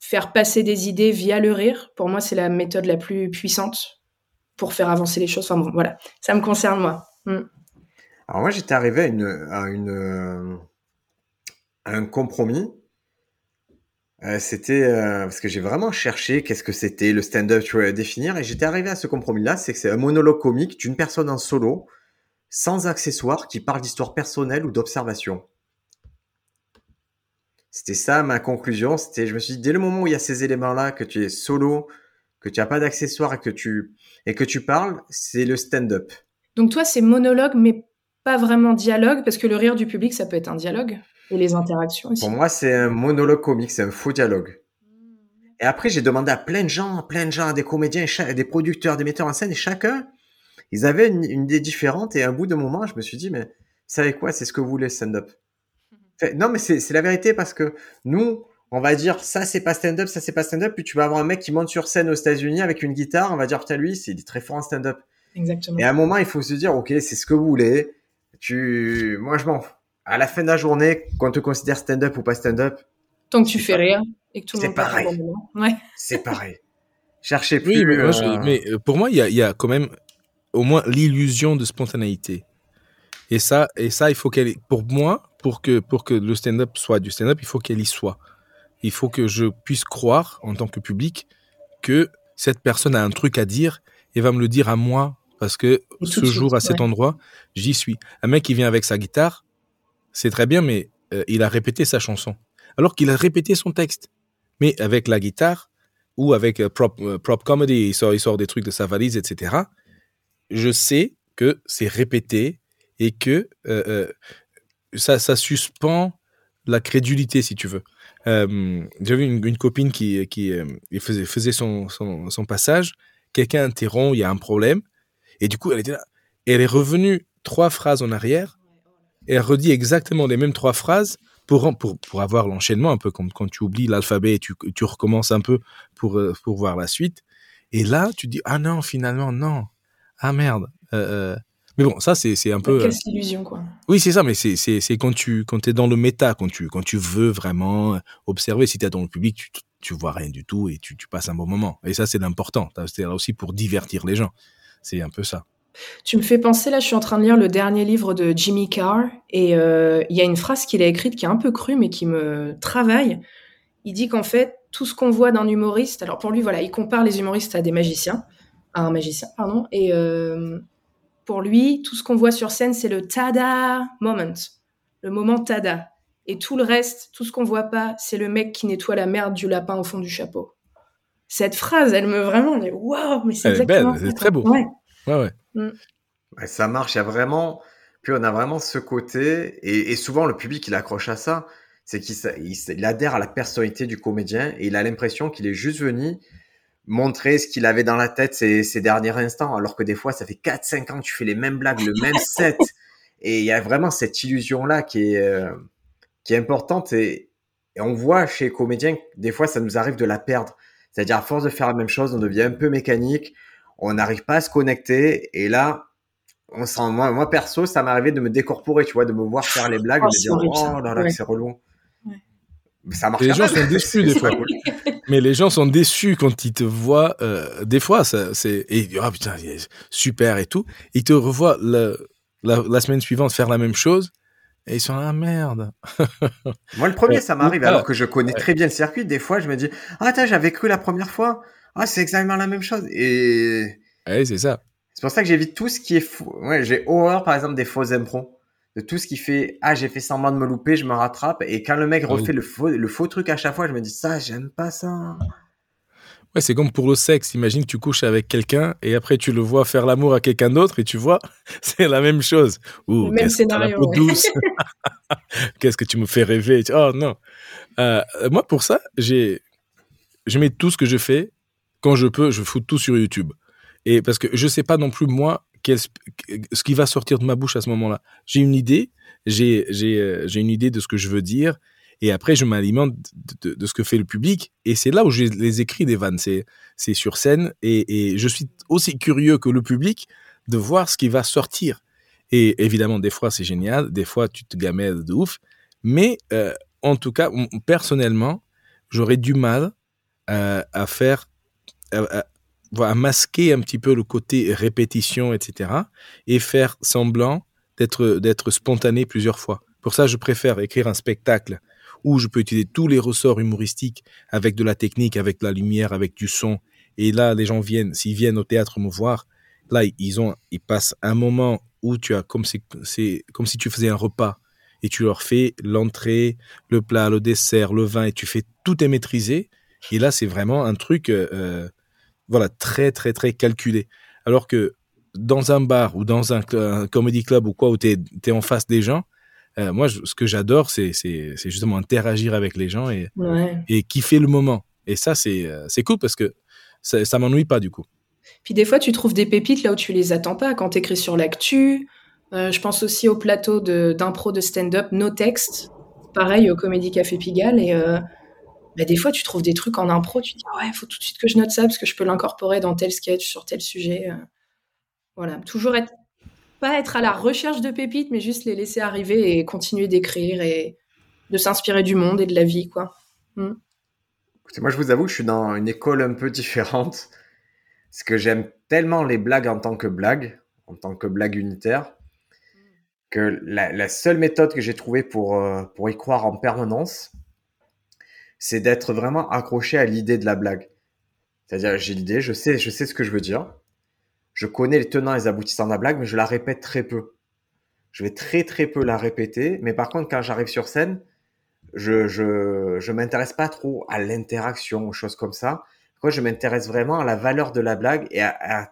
faire passer des idées via le rire. Pour moi, c'est la méthode la plus puissante pour faire avancer les choses. Enfin bon, voilà, ça me concerne moi. Mm. Alors moi, j'étais arrivé à, un compromis euh, c'était euh, parce que j'ai vraiment cherché qu'est-ce que c'était le stand-up, tu vois, définir, et j'étais arrivé à ce compromis-là, c'est que c'est un monologue comique d'une personne en solo, sans accessoires, qui parle d'histoire personnelle ou d'observation. C'était ça ma conclusion. C'était, je me suis dit, dès le moment où il y a ces éléments-là, que tu es solo, que tu n'as pas d'accessoires et que tu et que tu parles, c'est le stand-up. Donc toi, c'est monologue, mais pas vraiment dialogue, parce que le rire du public, ça peut être un dialogue. Et les interactions aussi. Pour moi, c'est un monologue comique, c'est un faux dialogue. Et après, j'ai demandé à plein de gens, plein de gens, des comédiens, des producteurs, des metteurs en scène, et chacun, ils avaient une, idée différente. Et à un bout de moment, je me suis dit, mais vous savez quoi, c'est ce que vous voulez, stand-up. non, mais c'est la vérité parce que nous, on va dire, ça, c'est pas stand-up, ça, c'est pas stand-up. Puis tu vas avoir un mec qui monte sur scène aux États-Unis avec une guitare, on va dire, putain, lui, il est très fort en stand-up. Exactement. Et à un moment, il faut se dire, OK, c'est ce que vous voulez. Tu, moi, je m'en fous à la fin de la journée, quand tu considères stand-up ou pas stand-up. Tant que tu fais rien et que tout le monde pareil. Ouais. C'est pareil. Cherchez plus. Oui, mais, euh, euh, pour moi, il y a, quand même au moins l'illusion de spontanéité. Et ça, et ça, il faut qu'elle, pour moi, pour que, pour que le stand-up soit du stand-up, il faut qu'elle y soit. Il faut que je puisse croire, en tant que public, que cette personne a un truc à dire et va me le dire à moi parce que ce jour, à cet endroit, j'y suis. Un mec qui vient avec sa guitare, c'est très bien, mais euh, il a répété sa chanson. Alors qu'il a répété son texte. Mais avec la guitare ou avec euh, prop, euh, prop comedy, il sort, il sort des trucs de sa valise, etc. Je sais que c'est répété et que ça, ça suspend la crédulité, si tu veux. J'avais une, une, copine qui, qui faisait, son, passage. Quelqu'un interrompt, il y a un problème. Et du coup, elle est revenue trois phrases en arrière elle redit exactement les mêmes trois phrases pour, avoir l'enchaînement, un peu comme quand tu oublies l'alphabet et tu, recommences un peu pour, euh, pour voir la suite. Et là, tu dis, ah non, finalement, non. ah merde. Euh, euh. Mais bon, ça c'est un peu. Quelle illusion quoi. Oui, c'est ça, mais c'est quand tu quand es dans le méta, quand tu quand tu veux vraiment observer. Si tu es dans le public, tu tu vois rien du tout et tu tu passes un bon moment. Et ça c'est l'important. C'est là aussi pour divertir les gens. C'est un peu ça. Tu me fais penser, là, je suis en train de lire le dernier livre de Jimmy Carr, et il y a une phrase qu'il a écrite qui est un peu crue, mais qui me travaille. Il dit qu'en fait, tout ce qu'on voit d'un humoriste, alors pour lui, voilà, il compare les humoristes à des magiciens, à un magicien, pardon, et pour lui, tout ce qu'on voit sur scène, c'est le tada moment, le moment tada. Et tout le reste, tout ce qu'on voit pas, c'est le mec qui nettoie la merde du lapin au fond du chapeau. Cette phrase, elle me vraiment, waouh, mais c'est exactement. C'est très beau. Ouais, ouais. Mm. ouais. ça marche. Il y a vraiment, puis on a vraiment ce côté, et, et souvent le public il accroche à ça, c'est qu'il il, adhère à la personnalité du comédien et il a l'impression qu'il est juste venu montrer ce qu'il avait dans la tête ces, ces, derniers instants, alors que des fois, ça fait 4-5 ans que tu fais les mêmes blagues, le même set. Et il y a vraiment cette illusion-là qui est, euh, qui est importante. Et, et, on voit chez les comédiens, des fois, ça nous arrive de la perdre. C'est-à-dire, à force de faire la même chose, on devient un peu mécanique, on n'arrive pas à se connecter. Et là, on sent, moi, moi perso, ça m'est arrivé de me décorporer, tu vois, de me voir faire les blagues, oh, de me dire, oh là là, c'est relou. Mais ça marche les gens sont déçus des fois. Mais les gens sont déçus quand ils te voient. Euh, des fois, c'est et oh putain, super et tout. Ils te revoient la, la, semaine suivante faire la même chose et ils sont là ah, merde. Moi, le premier, ça m'arrive alors que je connais très bien le circuit. Des fois, je me dis ah attends, j'avais cru la première fois. Ah, c'est exactement la même chose. Et ouais, c'est ça. C'est pour ça que j'évite tout ce qui est faux. Ouais, j'ai horreur, par exemple, des fausses impros de tout ce qui fait ah j'ai fait semblant de me louper, je me rattrape et quand le mec refait le faux le faux truc à chaque fois, je me dis ça j'aime pas ça. Ouais, c'est comme pour le sexe. Imagine que tu couches avec quelqu'un et après tu le vois faire l'amour à quelqu'un d'autre et tu vois, c'est la même chose. Ouh, même scénario. Que douce. qu'est-ce que tu me fais rêver? Oh non. Euh, moi pour ça, j'ai, je mets tout ce que je fais quand je peux, je fous tout sur YouTube. Et parce que je sais pas non plus moi ce qui va sortir de ma bouche à ce moment-là. J'ai une idée, j'ai euh, j'ai une idée de ce que je veux dire, et après je m'alimente de, de, ce que fait le public, et c'est là où je les écris des vannes. C'est sur scène, et, et je suis aussi curieux que le public de voir ce qui va sortir. Et évidemment, des fois c'est génial, des fois tu te gamelles de ouf, mais euh, en tout cas, personnellement, j'aurais du mal euh, à faire masquer un petit peu le côté répétition, etc. et faire semblant d'être d'être spontané plusieurs fois. Pour ça, je préfère écrire un spectacle où je peux utiliser tous les ressorts humoristiques avec de la technique, avec la lumière, avec du son. Et là, les gens viennent, s'ils viennent au théâtre me voir, là, ils ont, ils passent un moment où tu as comme c'est, c'est comme si tu faisais un repas et tu leur fais l'entrée, le plat, le dessert, le vin et tu fais tout est maîtrisé. Et là, c'est vraiment un truc euh, voilà, très, très, très calculé. Alors que dans un bar ou dans un, comedy club ou quoi, où tu es, en face des gens, euh, moi, ce que j'adore, c'est justement interagir avec les gens et, et kiffer le moment. Et ça, c'est euh, cool parce que ça, ça m'ennuie pas du coup. Puis des fois, tu trouves des pépites là où tu les attends pas. Quand tu écris sur l'actu, euh, je pense aussi au plateau d'impro de, de stand-up, No Text, pareil au Comédie Café Pigalle. Et bah, des fois, tu trouves des trucs en impro, tu te dis, ouais, il faut tout de suite que je note ça parce que je peux l'incorporer dans tel sketch, sur tel sujet. Euh. Voilà, toujours être, pas être à la recherche de pépites, mais juste les laisser arriver et continuer d'écrire et de s'inspirer du monde et de la vie, quoi. Hmm. Moi, je vous avoue que je suis dans une école un peu différente. Parce que j'aime tellement les blagues en tant que blague, en tant que blague unitaire, que la, seule méthode que j'ai trouvée pour, euh, pour y croire en permanence, c'est d'être vraiment accroché à l'idée de la blague. C'est-à-dire, j'ai l'idée, je sais, je sais ce que je veux dire. Je connais les tenants et les aboutissants de la blague, mais je la répète très peu. Je vais très très peu la répéter, mais par contre, quand j'arrive sur scène, je je, je m'intéresse pas trop à l'interaction, aux choses comme ça. Moi, je m'intéresse vraiment à la valeur de la blague et, à,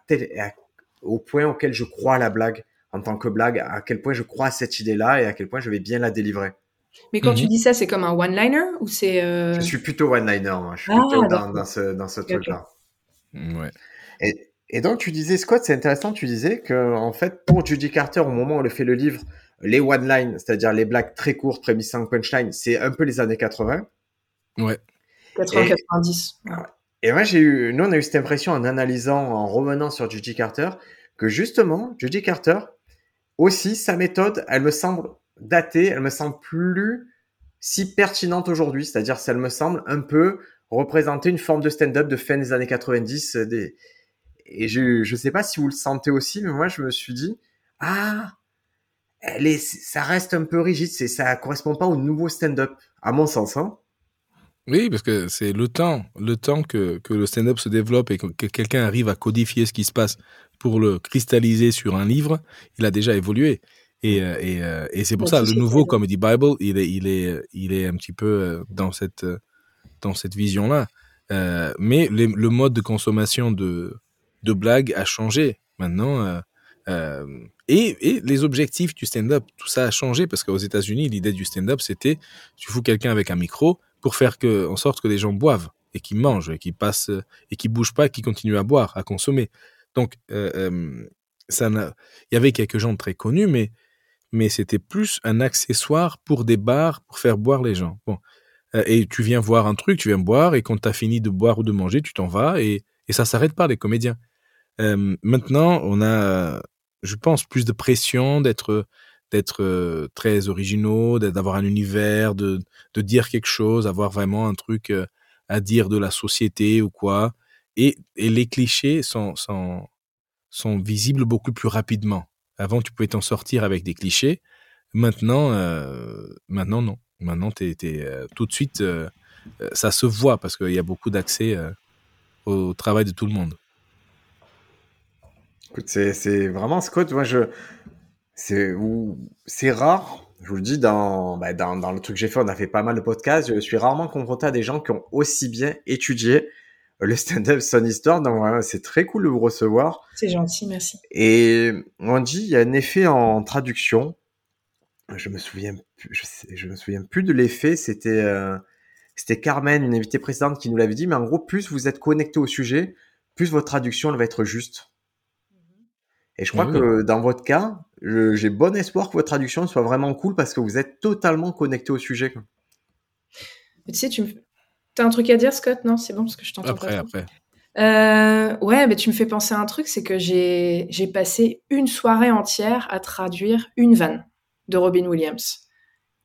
au point auquel je crois à la blague en tant que blague, à quel point je crois à cette idée-là et à quel point je vais bien la délivrer. Mais quand tu mhm. dis ça, c'est comme un one-liner ou c'est euh, Je suis plutôt one-liner, moi. Je suis plutôt ah, dans, dans, ce, dans ce truc-là. Ouais. Et, et, donc, tu disais, Scott, c'est intéressant, tu disais que, en fait, pour Judy Carter, au moment où elle fait le livre, les one-line, c'est-à-dire les blagues très courtes, prémices sans punchline, c'est un peu les années 80. Ouais. 80-90. Et moi, j'ai eu, nous, on a eu cette impression en analysant, en revenant sur Judy Carter, que justement, Judy Carter, aussi, sa méthode, elle me semble datée, elle me semble plus si pertinente aujourd'hui. C'est-à-dire, elle me semble un peu représenter une forme de stand-up de fin des années 90. Euh. Et je ne sais pas si vous le sentez aussi, mais moi, je me suis dit, ah, elle est, ça reste un peu rigide, c'est, ça correspond pas au nouveau stand-up, à mon sens. Hein. Oui, parce que c'est le temps, le temps que, que le stand-up se développe et que, quelqu'un arrive à codifier ce qui se passe pour le cristalliser sur un livre, il a déjà évolué. Et, euh, et, euh, et c'est pour ça, le nouveau Comedy Bible, il est, il est, il est un petit peu euh, dans cette, dans cette vision-là. mais le mode de consommation de, de blagues a changé. Maintenant, euh, et, et, les objectifs du stand-up, tout ça a changé parce qu'aux États-Unis, l'idée du stand-up, c'était tu fous quelqu'un avec un micro pour faire que, en sorte que les gens boivent et qu'ils mangent et qu'ils passent et qu'ils bougent pas, qu'ils continuent à boire, à consommer. Donc, ça il y avait quelques gens très connus, mais mais c'était plus un accessoire pour des bars pour faire boire les gens. Bon, euh, et tu viens voir un truc, tu viens boire et quand tu as fini de boire ou de manger, tu t'en vas et et ça s'arrête pas les comédiens. Euh, maintenant, on a je pense, plus de pression d'être d'être euh, très originaux, d'avoir un univers, de, de dire quelque chose, avoir vraiment un truc à dire de la société ou quoi. Et, et les clichés sont, sont, sont visibles beaucoup plus rapidement. Avant, tu pouvais t'en sortir avec des clichés. Maintenant, euh, maintenant non. Maintenant, t'es, tout de suite, ça se voit parce qu'il y a beaucoup d'accès au travail de tout le monde c'est vraiment Scott. Moi, je c'est c'est rare. Je vous le dis dans, bah, dans, dans le truc que j'ai fait, on a fait pas mal de podcasts. Je suis rarement confronté à des gens qui ont aussi bien étudié le stand-up son histoire. Donc voilà, c'est très cool de vous recevoir. C'est gentil, merci. Et on dit il y a un effet en traduction. Je me souviens plus, je, sais, je me souviens plus de l'effet. C'était euh, c'était Carmen, une invitée précédente, qui nous l'avait dit. Mais en gros, plus vous êtes connecté au sujet, plus votre traduction elle va être juste. Et je crois que dans votre cas, j'ai bon espoir que votre traduction soit vraiment cool parce que vous êtes totalement connecté au sujet. Tu sais, tu me... as un truc à dire, Scott? Non, c'est bon parce que je t'entends après, Après, euh, ouais, mais tu me fais penser à un truc, c'est que j'ai passé une soirée entière à traduire une vanne de Robin Williams.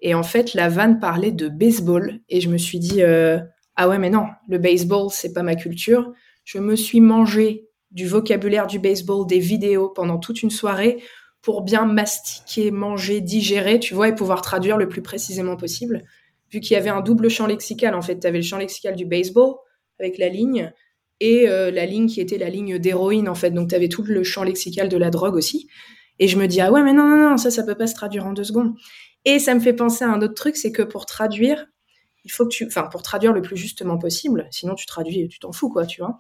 Et en fait, la vanne parlait de baseball. Et je me suis dit, euh, ah ouais, mais non, le baseball, c'est pas ma culture. Je me suis mangé du vocabulaire du baseball, des vidéos pendant toute une soirée pour bien mastiquer, manger, digérer, tu vois, et pouvoir traduire le plus précisément possible. Vu qu'il y avait un double champ lexical, en fait, tu avais le champ lexical du baseball avec la ligne et euh, la ligne qui était la ligne d'héroïne, en fait. Donc, tu avais tout le champ lexical de la drogue aussi. Et je me dis, ah ouais, mais non, non, non, ça, ça peut pas se traduire en deux secondes. Et ça me fait penser à un autre truc, c'est que pour traduire, il faut que tu, enfin, pour traduire le plus justement possible, sinon tu traduis, tu t'en fous, quoi, tu vois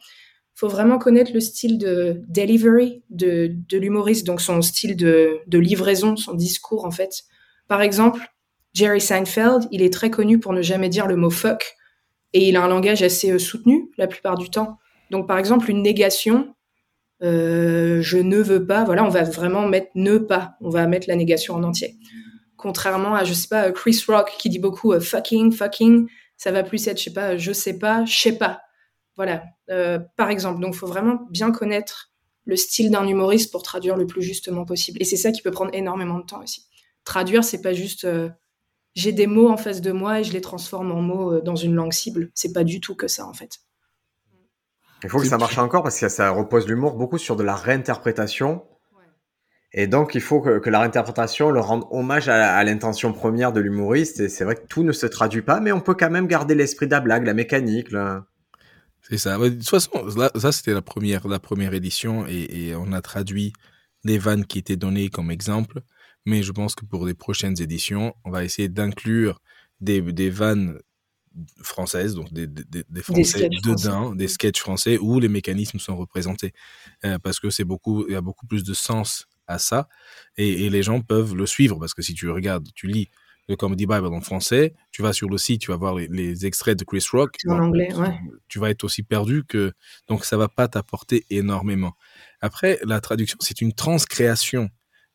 faut vraiment connaître le style de delivery de, de l'humoriste, donc son style de, de, livraison, son discours en fait. Par exemple, Jerry Seinfeld, il est très connu pour ne jamais dire le mot fuck et il a un langage assez euh, soutenu la plupart du temps. Donc par exemple, une négation, euh, je ne veux pas, voilà, on va vraiment mettre ne pas, on va mettre la négation en entier. Contrairement à, je sais pas, Chris Rock qui dit beaucoup euh, fucking, fucking, ça va plus être, je sais pas, je sais pas, je sais pas. Voilà, euh, par exemple. Donc, il faut vraiment bien connaître le style d'un humoriste pour traduire le plus justement possible. Et c'est ça qui peut prendre énormément de temps aussi. Traduire, c'est pas juste euh, j'ai des mots en face de moi et je les transforme en mots euh, dans une langue cible. C'est pas du tout que ça en fait. Il faut que ça marche encore parce que ça repose l'humour beaucoup sur de la réinterprétation. Et donc, il faut que, la réinterprétation le rende hommage à, l'intention première de l'humoriste. Et c'est vrai que tout ne se traduit pas, mais on peut quand même garder l'esprit de la blague, la mécanique. C'est ça. De toute façon, ça c'était la première, la première édition et, on a traduit les vannes qui étaient données comme exemple. Mais je pense que pour les prochaines éditions, on va essayer d'inclure des, des vannes françaises, donc des, des, des français dedans, des sketchs français où les mécanismes sont représentés. Euh, parce que c'est beaucoup, il y a beaucoup plus de sens à ça et, et, les gens peuvent le suivre parce que si tu regardes, tu lis le Comedy Bible en français, tu vas sur le site, tu vas voir les, extraits de Chris Rock. En anglais, ouais. Tu vas être aussi perdu que, donc ça va pas t'apporter énormément. Après, la traduction, c'est une transcréation.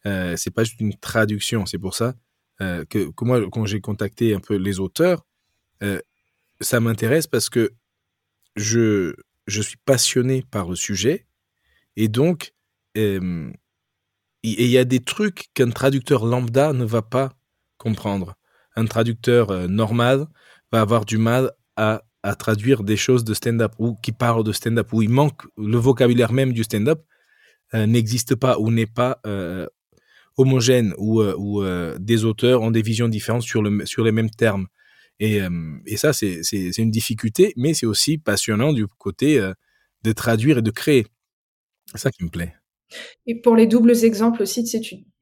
Euh, c'est pas juste une traduction. C'est pour ça euh, que, moi, quand j'ai contacté un peu les auteurs, euh, ça m'intéresse parce que je, je suis passionné par le sujet et donc il y a des trucs qu'un traducteur lambda ne va pas comprendre. Un traducteur normal va avoir du mal à, à traduire des choses de stand-up ou qui parlent de stand-up, où il manque le vocabulaire même du stand-up n'existe pas ou n'est pas homogène ou, euh, euh, des auteurs ont des visions différentes sur, le, sur les mêmes termes. Et, euh, ça, c'est une difficulté, mais c'est aussi passionnant du côté de traduire et de créer. C'est ça qui me plaît. Et pour les doubles exemples aussi,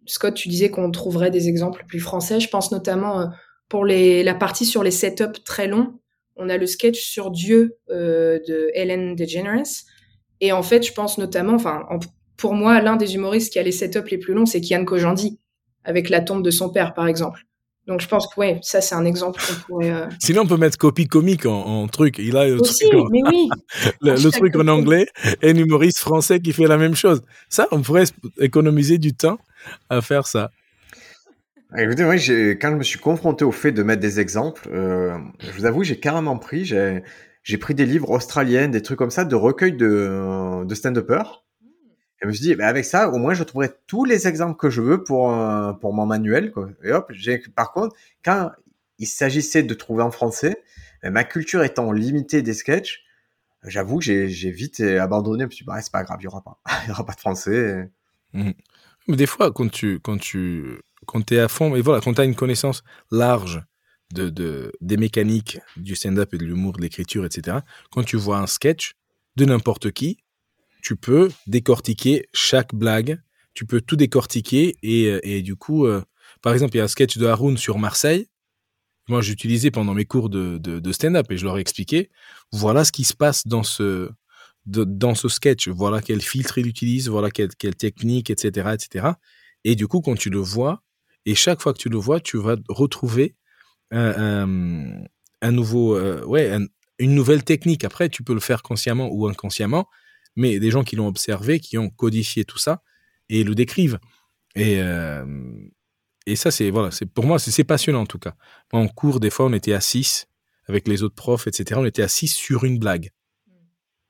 Scott, tu disais qu'on trouverait des exemples plus français. Je pense notamment pour la partie sur les setups très longs. On a le sketch sur Dieu de Ellen DeGeneres. Et en fait, je pense notamment, enfin, en- pour moi, l'un des humoristes qui a les setups les plus longs, c'est Kian Kojandi, avec la tombe de son père, par exemple. Donc je pense que ouais, ça c'est un exemple qu'on pourrait. euh, Sinon, on peut mettre copie comique en, en truc. Il a le Aussi, truc, en, mais oui. le, le Hashtag truc en copie. anglais et un humoriste français qui fait la même chose. Ça, on pourrait économiser du temps à faire ça. Ah, Écoutez, moi, quand je me suis confronté au fait de mettre des exemples, euh, je vous avoue, j'ai carrément pris, j'ai j'ai pris des livres australiens, des trucs comme ça, de recueils de, de stand-uppers. Je me suis dit, bah, avec ça, au moins, je trouverai tous les exemples que je veux pour, euh, pour mon manuel. Et hop, par contre, quand il s'agissait de trouver en français, bah, ma culture étant limitée des sketchs, j'avoue que j'ai vite euh, abandonné. Je me suis dit, bah, c'est pas grave, il y aura pas. aura pas de français. Mais des fois, quand tu, quand tu, quand t'es à fond, et voilà, quand t'as une connaissance large de, de, des mécaniques du stand-up et de l'humour, de l'écriture, etc., quand tu vois un sketch de n'importe qui, tu peux décortiquer chaque blague, tu peux tout décortiquer et, euh, et du coup, euh, par exemple, il y a un sketch de Haroun sur Marseille. Moi, j'utilisais pendant mes cours de, de, stand-up et je leur ai expliqué, voilà ce qui se passe dans ce, dans ce sketch, voilà quel filtre il utilise, voilà quelle, quelle technique, etc., etc. Et du coup, quand tu le vois, et chaque fois que tu le vois, tu vas retrouver un, nouveau, euh, ouais, un- une nouvelle technique. Après, tu peux le faire consciemment ou inconsciemment, mais des gens qui l'ont observé, qui ont codifié tout ça et le décrivent. Et, euh, et ça, c'est voilà, c'est pour moi, c'est passionnant en tout cas. Moi, en cours, des fois, on était à 6 avec les autres profs, etc. On était à 6 sur une blague.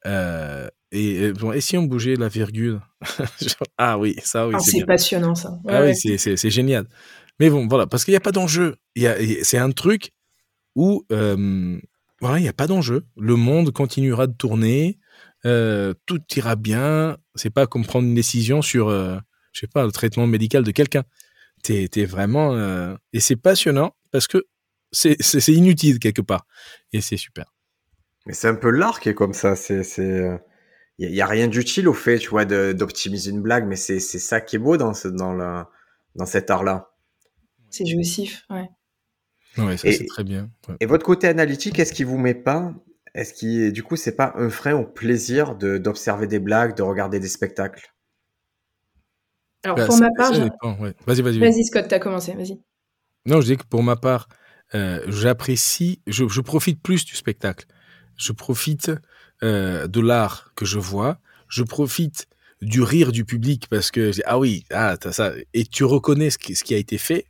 Euh, et, bon, et si on bougeait la virgule? Ah oui, ça oui, Ah, c'est passionnant ça. Ouais, Ah ouais. oui, c'est- génial. Mais bon, voilà, parce qu'il n'y a pas d'enjeu. C'est un truc où, euh, voilà, il n'y a pas d'enjeu. Le monde continuera de tourner, euh, tout ira bien. C'est pas comme prendre une décision sur, euh, je sais pas, le traitement médical de quelqu'un. T'es es vraiment... euh, Et c'est passionnant parce que c'est inutile quelque part. Et c'est super. Mais c'est un peu l'art qui est comme ça. C'est, il y, a rien d'utile au fait, tu vois, d'optimiser une blague, mais c'est, ça qui est beau dans ce, dans la, dans cet art-là. C'est jouissif. Ouais. Ouais, ça Et- c'est très bien. Ouais. Et votre côté analytique, est-ce qu'il vous met pas, est-ce qu'il, du coup, c'est pas un frein au plaisir de, d'observer des blagues, de regarder des spectacles? Alors Bah, pour ça- ma part, ça j'ai- dépend, ouais. Vas-y, vas-y. vas-y Scott, t'as commencé. Vas-y. Non, je dis que pour ma part, euh, j'apprécie, je, je profite plus du spectacle. Je profite euh, de l'art que je vois. Je profite du rire du public parce que je dis, ah oui, ah t'as ça, et tu reconnais ce qui, ce qui a été fait,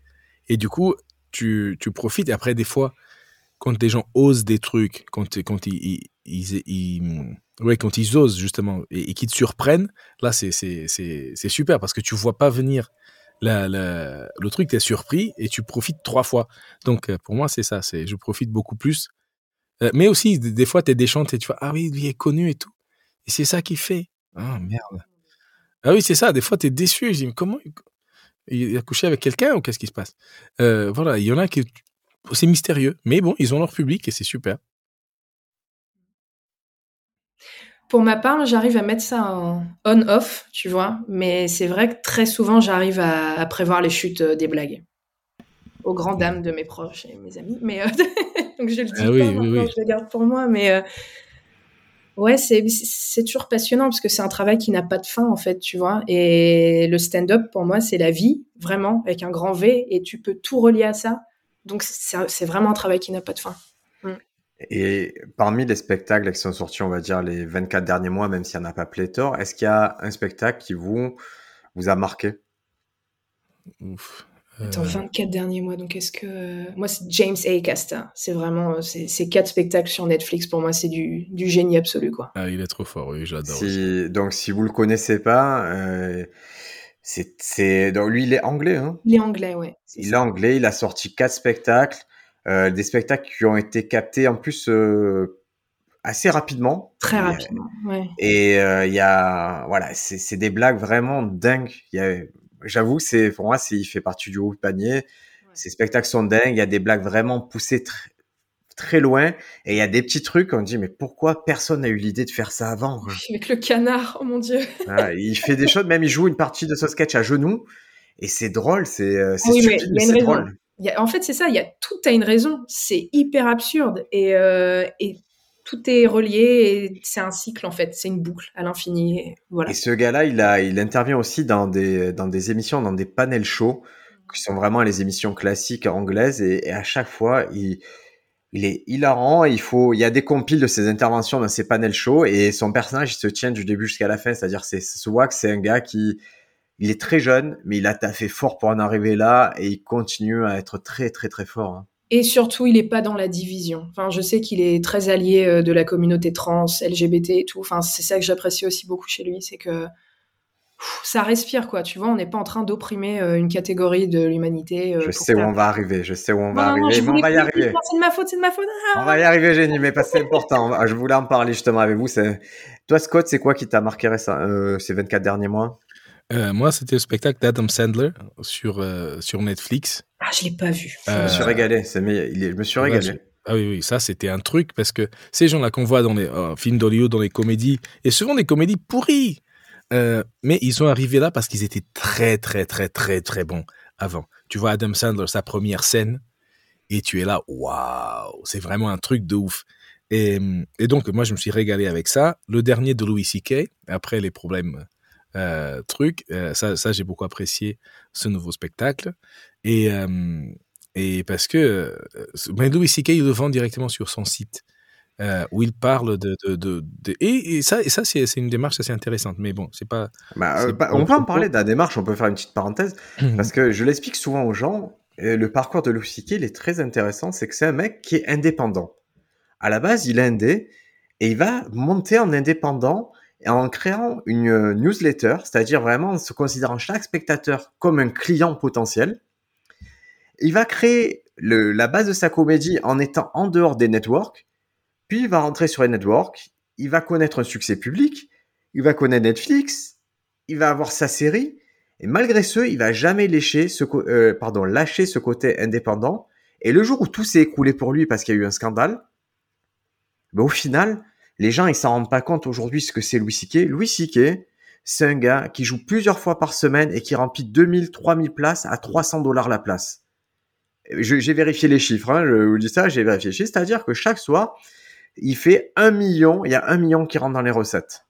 et du coup tu, tu profites. Et après des fois, quand les gens osent des trucs, quand ils, ils, quand ils osent justement et, et qu'ils te surprennent, là c'est super parce que tu vois pas venir le truc, t'es surpris et tu profites trois fois. Donc euh, pour moi c'est ça, c'est je profite beaucoup plus. Euh, mais aussi des, fois t'es déchanté, tu vois ah oui lui est connu et tout, et c'est ça qui fait. Ah merde. Ah oui c'est ça. Des fois t'es déçu. Je dis mais comment il a couché avec quelqu'un ou qu'est-ce qui se passe? Euh, Voilà, il y en a qui c'est mystérieux, mais bon ils ont leur public et c'est super. Pour ma part, j'arrive à mettre ça en on-off, tu vois, mais c'est vrai que très souvent, j'arrive à, à prévoir les chutes euh, des blagues. Aux grandes dames de mes proches et mes amis. Mais euh, donc je le dis Ah oui, pas oui, maintenant, oui. je le garde pour moi. Mais euh, ouais, c'est c'est toujours passionnant parce que c'est un travail qui n'a pas de fin en fait, tu vois. Et le stand-up pour moi, c'est la vie, vraiment, avec un grand V, et tu peux tout relier à ça. Donc c'est vraiment un travail qui n'a pas de fin. Et parmi les spectacles qui sont sortis, on va dire, les 24 derniers mois, même s'il n'y en a pas pléthore, est-ce qu'il y a un spectacle qui vous, vous a marqué? Ouf. Attends, 24 derniers mois, donc est-ce que... Moi, c'est James A. Casta. C'est vraiment... C'est quatre spectacles sur Netflix. Pour moi, c'est du, du, génie absolu, quoi. Ah, il est trop fort, oui, j'adore. Si... Donc, si vous le connaissez pas, euh, c'est... Donc, lui, il est anglais, hein? Il est anglais, ouais. Il est anglais, il a sorti quatre spectacles. Euh, des spectacles qui ont été captés, en plus... Euh, assez rapidement. Très rapidement, ouais. Et euh, il y a, voilà, c'est des blagues vraiment dingues. Il y a, j'avoue, c'est pour moi, c'est il fait partie du haut panier. Ces spectacles sont dingues. Il y a des blagues vraiment poussées très très loin et il y a des petits trucs on dit mais pourquoi personne n'a eu l'idée de faire ça avant avec le canard oh mon dieu ah, il fait des choses même il joue une partie de ce sketch à genoux et c'est drôle c'est euh, c'est oui, mais, drôle il y a, en fait c'est ça il y a tout à une raison c'est hyper absurde et, euh, et tout est relié et c'est un cycle en fait, c'est une boucle à l'infini. Voilà. Et ce gars-là, il, a, il intervient aussi dans des, dans des émissions, dans des panels shows, qui sont vraiment les émissions classiques anglaises, et, à chaque fois, il, il est hilarant. il faut, il y a des compiles de ses interventions dans ces panels shows, et son personnage, il se tient du début jusqu'à la fin. C'est-à-dire, c'est, se voit que c'est un gars qui, il est très jeune, mais il a taffé fort pour en arriver là, et il continue à être très, très, très fort. Hein. Et surtout, il n'est pas dans la division. Enfin, je sais qu'il est très allié euh, de la communauté trans, LGBT et tout. Enfin, c'est ça que j'apprécie aussi beaucoup chez lui, c'est que ça respire, quoi. Tu vois, on n'est pas en train d'opprimer euh, une catégorie de l'humanité. Euh, je sais où on va arriver, je sais où on va arriver, mais on va y arriver. C'est de ma faute, c'est de ma faute. On va y arriver, Génie, mais pas c'est important. Je voulais en parler justement avec vous. Toi, Scott, c'est quoi qui t'a marqué ces 24 derniers mois? Euh, moi, c'était le spectacle d'Adam Sandler sur, euh, sur Netflix. Ah, je l'ai pas vu. Je me suis régalé. je me suis régalé. ah oui, oui, ça, c'était un truc parce que ces gens-là qu'on voit dans les euh, films d'Hollywood, dans les comédies, et souvent des comédies pourries, mais ils sont arrivés là parce qu'ils étaient très, très, très, très, très bons avant. Tu vois Adam Sandler, sa première scène, et tu es là, waouh, c'est vraiment un truc de ouf. Et, donc, moi, je me suis régalé avec ça. Le dernier de Louis C.K., après les problèmes euh, truc. Euh, ça, ça j'ai beaucoup apprécié ce nouveau spectacle. Et, euh, et parce que mais Louis C.K. il le vend directement sur son site. Où il parle de, de, de, et, ça et ça c'est une démarche assez intéressante mais bon c'est pas, bah, on peut en parler de la démarche on peut faire une petite parenthèse mmh parce que je l'explique souvent aux gens le parcours de Louis C.K. il est très intéressant c'est que c'est un mec qui est indépendant à la base il est indé et il va monter en indépendant en créant une euh, newsletter, c'est-à-dire vraiment en se considérant chaque spectateur comme un client potentiel. Il va créer la base de sa comédie en étant en dehors des networks, il va rentrer sur les networks, il va connaître un succès public, il va connaître Netflix, il va avoir sa série, et malgré ce, il va jamais lâcher ce, euh, lâcher ce côté indépendant. Et le jour où tout s'est écoulé pour lui parce qu'il y a eu un scandale, ben au final, les gens, ils s'en rendent pas compte aujourd'hui ce que c'est Louis C.K. Louis C.K., c'est un gars qui joue plusieurs fois par semaine et qui remplit 2000, 3000 places à 300 dollars la place. J'ai vérifié les chiffres, hein, je vous dis ça, j'ai vérifié c'est-à-dire que chaque soir, il fait un million, il y a un million qui rentre dans les recettes.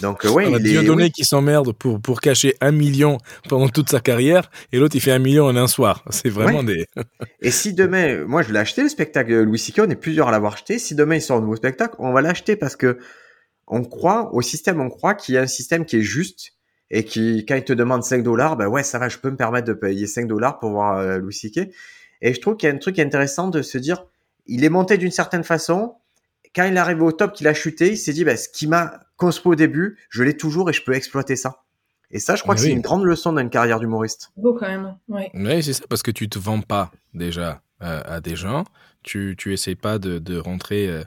Donc, euh, ouais, il est. donné qui s'emmerde pour, pour cacher un million pendant toute sa carrière et l'autre il fait un million en un soir. C'est vraiment des. et si demain, moi je l'ai acheté le spectacle de Louis C.K., on est plusieurs à l'avoir acheté. Si demain il sort un nouveau spectacle, on va l'acheter parce que on croit au système, on croit qu'il y a un système qui est juste et qui, quand il te demande 5 dollars, ben ouais, ça va, je peux me permettre de payer 5 dollars pour voir euh, Louis C.K. Et je trouve qu'il y a un truc intéressant de se dire, il est monté d'une certaine façon, quand il est arrivé au top, qu'il a chuté, il s'est dit, bah, ce qui m'a construit au début, je l'ai toujours et je peux exploiter ça. Et ça, je crois que c'est une grande leçon d'une carrière d'humoriste. Beau quand même. Oui, c'est ça, parce que tu te vends pas déjà euh, à des gens, tu tu essaies pas de, de rentrer euh,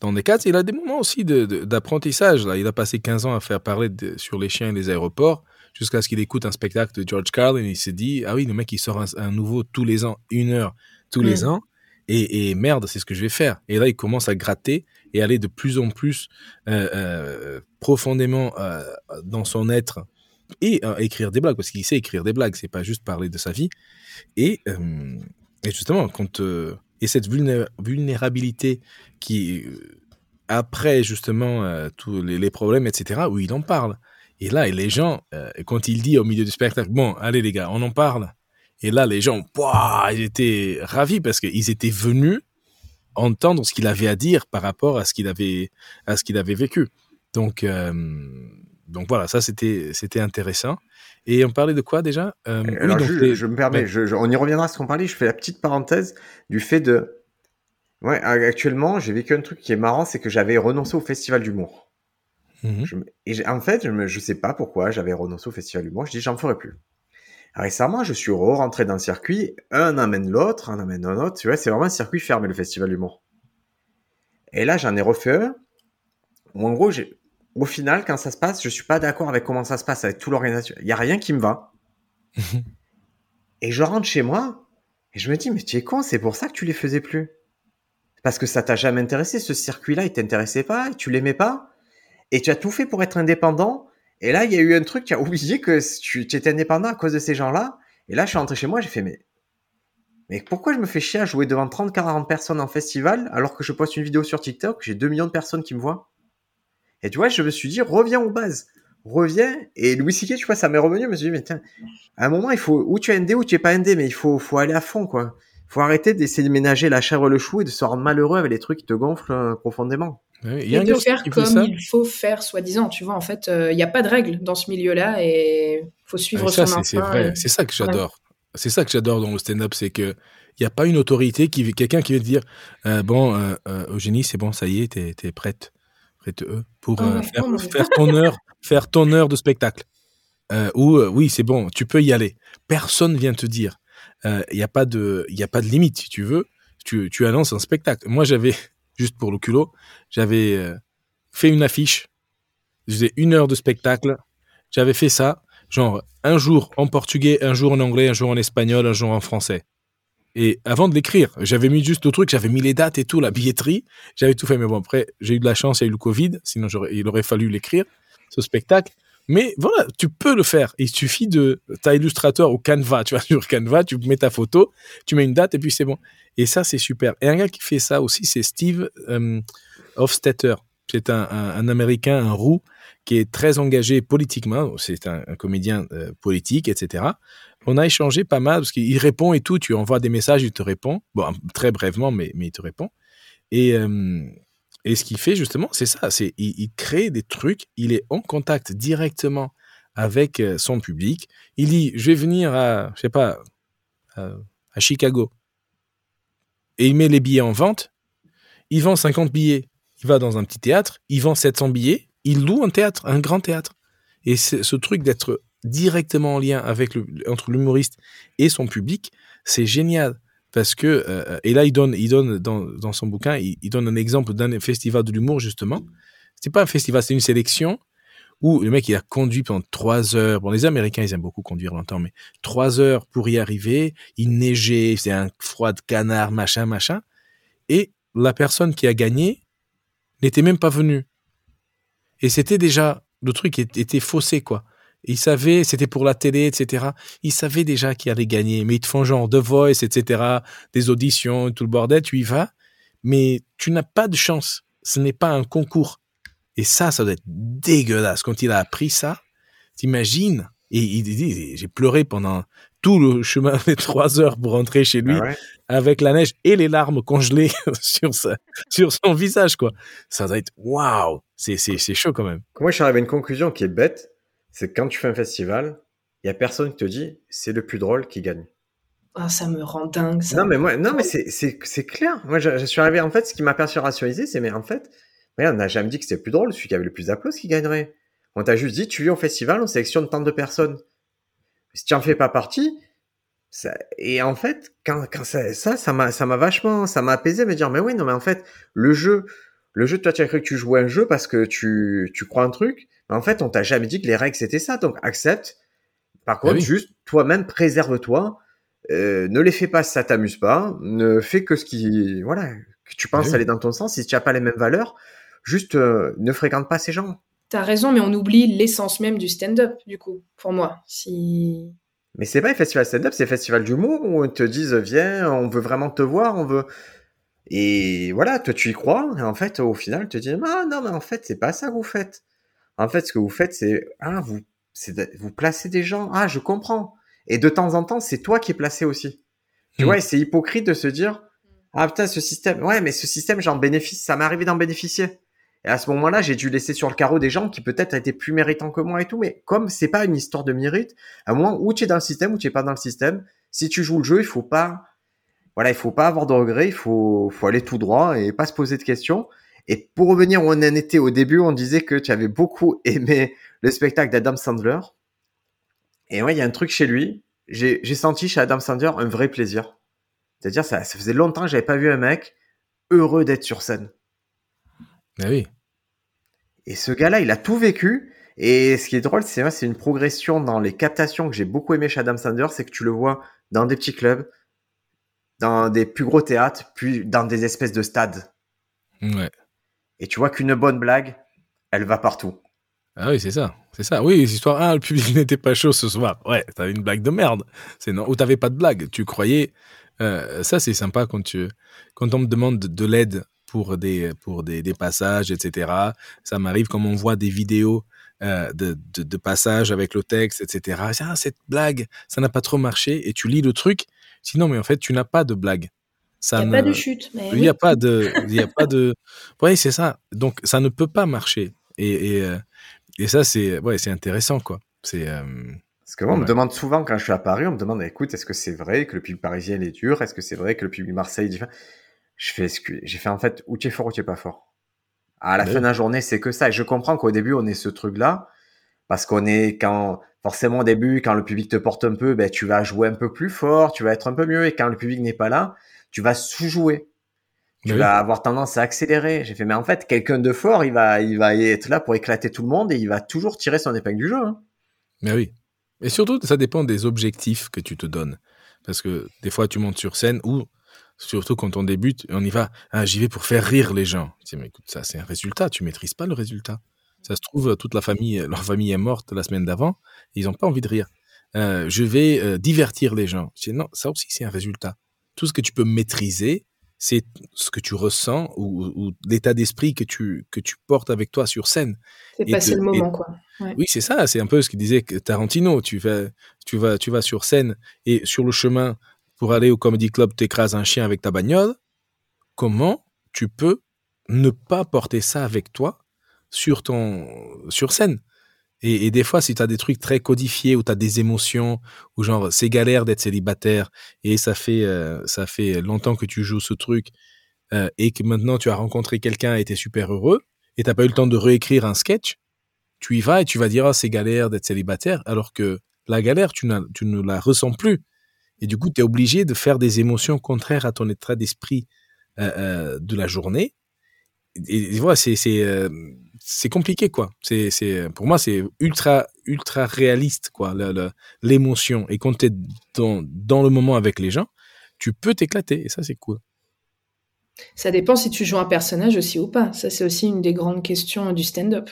dans des cadres. Il a des moments aussi d'apprentissage. Là, il a passé 15 ans à faire parler sur les chiens et les aéroports jusqu'à ce qu'il écoute un spectacle de George Carlin et il s'est dit ah oui le mec il sort un, nouveau tous les ans une heure tous les mm. ans et, merde, c'est ce que je vais faire. Et là, il commence à gratter et aller de plus en plus euh, euh, profondément euh, dans son être et écrire des blagues parce qu'il sait écrire des blagues. C'est pas juste parler de sa vie. Et, justement, quand et cette vulnérabilité qui après justement tous les, les, problèmes, etc., où il en parle. Et là, et les gens, quand il dit au milieu du spectacle, bon, allez les gars, on en parle et là, les gens, ils étaient ravis parce qu'ils étaient venus entendre ce qu'il avait à dire par rapport à ce qu'il avait, à ce qu'il avait vécu. Donc, euh, donc voilà, ça c'était c'était intéressant. Et on parlait de quoi déjà? Euh, Alors, je, me permets, on y reviendra à ce qu'on parlait. Je fais la petite parenthèse du fait de. Ouais, actuellement, j'ai vécu un truc qui est marrant, c'est que j'avais renoncé au festival d'humour. Mmh et en fait, je ne sais pas pourquoi j'avais renoncé au festival d'humour. Je dis, j'en ferai plus. Récemment, je suis rentré dans le circuit, un amène l'autre, un amène un autre. Tu vois, c'est vraiment un circuit fermé, le festival d'humour. Et là, j'en ai refait un, où en gros, au final, quand ça se passe, je suis pas d'accord avec comment ça se passe, avec toute l'organisation. Il y a rien qui me va. et je rentre chez moi, et je me dis, mais tu es con, c'est pour ça que tu les faisais plus. Parce que ça t'a jamais intéressé, ce circuit-là, il t'intéressait pas, tu l'aimais pas, et tu as tout fait pour être indépendant. Et là, il y a eu un truc, tu as oublié que tu, étais indépendant à cause de ces gens-là. Et là, je suis rentré chez moi, j'ai fait, mais, mais pourquoi je me fais chier à jouer devant 30, 40 personnes en festival alors que je poste une vidéo sur TikTok, j'ai 2 millions de personnes qui me voient? Et tu vois, je me suis dit, reviens aux bases. Reviens. Et Louis C.K., tu vois, ça m'est revenu. Je me suis dit, mais tiens, à un moment, il faut, ou tu es ND ou tu es pas ND, mais il faut, aller à fond, quoi. Faut arrêter d'essayer de ménager la chèvre le chou et de se rendre malheureux avec les trucs qui te gonflent euh, Il y a et de faire comme il faut faire, soi-disant. Tu vois, en fait, euh, il n'y a pas de règles dans ce milieu-là et il faut suivre ça, son C'est vrai, c'est ça que j'adore. C'est ça que j'adore dans le stand-up, c'est que il n'y a pas une autorité qui, quelqu'un qui va te dire, euh, bon, Eugénie, c'est bon, ça y est, t'es es prête eux pour ah, euh, faire, ton heure, faire ton heure de spectacle. Euh, ou euh, oui, c'est bon, tu peux y aller. Personne vient te dire. Il n'y a pas de, il a pas de limite si tu veux. Tu, tu annonces un spectacle. Moi, j'avais juste pour le culot, j'avais fait une affiche. Je faisais une heure de spectacle. J'avais fait ça, genre un jour en portugais, un jour en anglais, un jour en espagnol, un jour en français. Et avant de l'écrire, j'avais mis juste le truc, j'avais mis les dates et tout, la billetterie, j'avais tout fait. Mais bon, après, j'ai eu de la chance, il y a eu le Covid, sinon il aurait fallu l'écrire, ce spectacle. Mais voilà, tu peux le faire. Il suffit de ta illustrateur ou Canva, tu vas sur Canva, tu mets ta photo, tu mets une date et puis c'est bon. Et ça, c'est super. Et un gars qui fait ça aussi, c'est Steve euh, Hofstetter. C'est un, Américain, un roux, qui est très engagé politiquement. C'est un, comédien euh, politique, etc on a échangé pas mal parce qu'il répond et tout. Tu envoies des messages, il te répond. Bon, très brèvement, mais, mais il te répond. Et, euh, et ce qu'il fait justement, c'est ça. C'est il, crée des trucs. Il est en contact directement avec euh, son public. Il dit, je vais venir à, je sais pas, à, Chicago. Et il met les billets en vente. Il vend 50 billets. Il va dans un petit théâtre. Il vend 700 billets. Il loue un théâtre, un grand théâtre. Et ce truc d'être directement en lien avec entre l'humoriste et son public, c'est génial parce que euh, et là il donne il donne dans, dans son bouquin il, donne un exemple d'un festival de l'humour justement. C'est pas un festival c'est une sélection où le mec il a conduit pendant trois heures. Bon les américains ils aiment beaucoup conduire longtemps mais trois heures pour y arriver il neigeait c'est un froid de canard machin machin. Et la personne qui a gagné n'était même pas venue. Et c'était déjà le truc était faussé quoi ils savaient, c'était pour la télé, etc. Ils savaient déjà qui allait gagner, mais ils te font genre The Voice, etc., des auditions, tout le bordel, tu y vas, mais tu n'as pas de chance. Ce n'est pas un concours. Et ça, ça doit être dégueulasse. Quand il a appris ça, t'imagines? Et il dit, j'ai pleuré pendant tout le chemin des trois heures pour rentrer chez lui, ah avec la neige et les larmes congelées sur sa, sur son visage, quoi. Ça doit être waouh, c'est chaud quand même. Moi, je suis arrivé à une conclusion qui est bête c'est quand tu fais un festival, il y a personne qui te dit c'est le plus drôle qui gagne. Ah, ça me rend dingue. Ça. Non, mais moi, non, mais c'est clair. Moi, je, suis arrivé, en fait, ce qui m'a perçu rationaliser, c'est, mais en fait, on n'a jamais dit que c'était le plus drôle, celui qui avait le plus d'applaudissements qui gagnerait. On t'a juste dit, tu viens au festival, on sélectionne tant de personnes. Si tu en fais pas partie, ça, et en fait, quand, quand ça, ça, ça m'a, ça m'a vachement, ça m'a apaisé, me dire, mais oui, non, mais en fait, le jeu, le jeu, toi, tu as cru que tu jouais un jeu parce que tu, tu crois un truc, en fait, on t'a jamais dit que les règles c'était ça, donc accepte. Par contre, ah juste toi-même préserve-toi. Euh, ne les fais pas si ça t'amuse pas. Ne fais que ce qui, voilà, que tu penses ah aller dans ton sens. Si tu n'as pas les mêmes valeurs, juste euh, ne fréquente pas ces gens. T'as raison, mais on oublie l'essence même du stand-up, du coup, pour moi. Si. Mais c'est pas un festival stand-up, c'est un festival d'humour où on te dise viens, on veut vraiment te voir, on veut. Et voilà, toi tu y crois, et en fait, au final, tu te dis ah non, mais en fait, c'est pas ça que vous faites. En fait, ce que vous faites, c'est ah vous c'est vous placez des gens. Ah, je comprends. Et de temps en temps, c'est toi qui es placé aussi. Tu hmm. vois, c'est hypocrite de se dire ah putain ce système. Ouais, mais ce système, j'en bénéficie. Ça m'est arrivé d'en bénéficier. Et à ce moment-là, j'ai dû laisser sur le carreau des gens qui peut-être étaient plus méritants que moi et tout. Mais comme c'est pas une histoire de mérite, à un moment où tu es dans le système ou tu es pas dans le système, si tu joues le jeu, il faut pas, voilà, il faut pas avoir de regrets, il faut, faut aller tout droit et pas se poser de questions. Et pour revenir où on en était au début, on disait que tu avais beaucoup aimé le spectacle d'Adam Sandler. Et ouais, il y a un truc chez lui. J'ai senti chez Adam Sandler un vrai plaisir. C'est-à-dire, ça, ça faisait longtemps que j'avais pas vu un mec heureux d'être sur scène. Ah oui. Et ce gars-là, il a tout vécu. Et ce qui est drôle, c'est c'est une progression dans les captations que j'ai beaucoup aimé chez Adam Sandler, c'est que tu le vois dans des petits clubs, dans des plus gros théâtres, puis dans des espèces de stades. Ouais. Et tu vois qu'une bonne blague, elle va partout. Ah oui, c'est ça. C'est ça. Oui, l'histoire, ah, le public n'était pas chaud ce soir. Ouais, t'avais une blague de merde. C'est non, ou t'avais pas de blague. Tu croyais, euh, ça c'est sympa quand tu, quand on me demande de l'aide pour des, pour des, des passages, etc. Ça m'arrive comme on voit des vidéos euh, de, de, de passages avec le texte, etc. Ah, cette blague, ça n'a pas trop marché, et tu lis le truc. Sinon, mais en fait, tu n'as pas de blague. Ça il n'y a pas de chute. Il n'y a pas de, il y a pas de. Oui, c'est ça. Donc, ça ne peut pas marcher. Et, et, euh, et ça, c'est, ouais, c'est intéressant, quoi. C'est. Euh... Parce que moi, on me demande souvent quand je suis à Paris, on me demande, écoute, est-ce que c'est vrai que le public parisien est dur? Est-ce que c'est vrai que le public Marseille est différent je fais, j'ai fait en fait, où tu es fort ou tu es pas fort? À la fin de la journée, c'est que ça. Et je comprends qu'au début, on est ce truc-là, parce qu'on est quand, forcément au début, quand le public te porte un peu, ben, tu vas jouer un peu plus fort, tu vas être un peu mieux. Et quand le public n'est pas là, tu vas sous-jouer. Tu vas avoir tendance à accélérer. J'ai fait, mais en fait, quelqu'un de fort, il va, il va être là pour éclater tout le monde et il va toujours tirer son épingle du jeu. Hein. Mais oui. Et surtout, ça dépend des objectifs que tu te donnes. Parce que des fois, tu montes sur scène ou Surtout quand on débute, on y va. Ah, j'y vais pour faire rire les gens. dis, mais écoute, ça, c'est un résultat. Tu maîtrises pas le résultat. Ça se trouve, toute la famille, leur famille est morte la semaine d'avant. Ils n'ont pas envie de rire. Euh, je vais euh, divertir les gens. Je dis, non, ça aussi, c'est un résultat. Tout ce que tu peux maîtriser, c'est ce que tu ressens ou, l'état d'esprit que tu, que tu portes avec toi sur scène. C'est passer le moment, quoi. Oui, c'est ça. C'est un peu ce que disait Tarantino. Tu vas, tu vas, tu vas sur scène et sur le chemin, pour aller au Comedy Club, t'écrases un chien avec ta bagnole, comment tu peux ne pas porter ça avec toi sur ton sur scène et, des fois, si tu as des trucs très codifiés, ou tu as des émotions, ou genre, c'est galère d'être célibataire, et ça fait, euh, ça fait longtemps que tu joues ce truc, euh, et que maintenant tu as rencontré quelqu'un et tu es super heureux, et t'as pas eu le temps de réécrire un sketch, tu y vas et tu vas dire, ah, c'est galère d'être célibataire, alors que la galère, tu, tu ne la ressens plus. Et du coup, tu es obligé de faire des émotions contraires à ton état d'esprit euh, de la journée. Et, voilà, c'est c'est compliqué quoi. C'est c'est pour moi c'est ultra ultra réaliste quoi l'émotion. Et quand tu es dans dans le moment avec les gens, tu peux t'éclater et ça c'est cool. Ça dépend si tu joues un personnage aussi ou pas. Ça c'est aussi une des grandes questions du stand-up.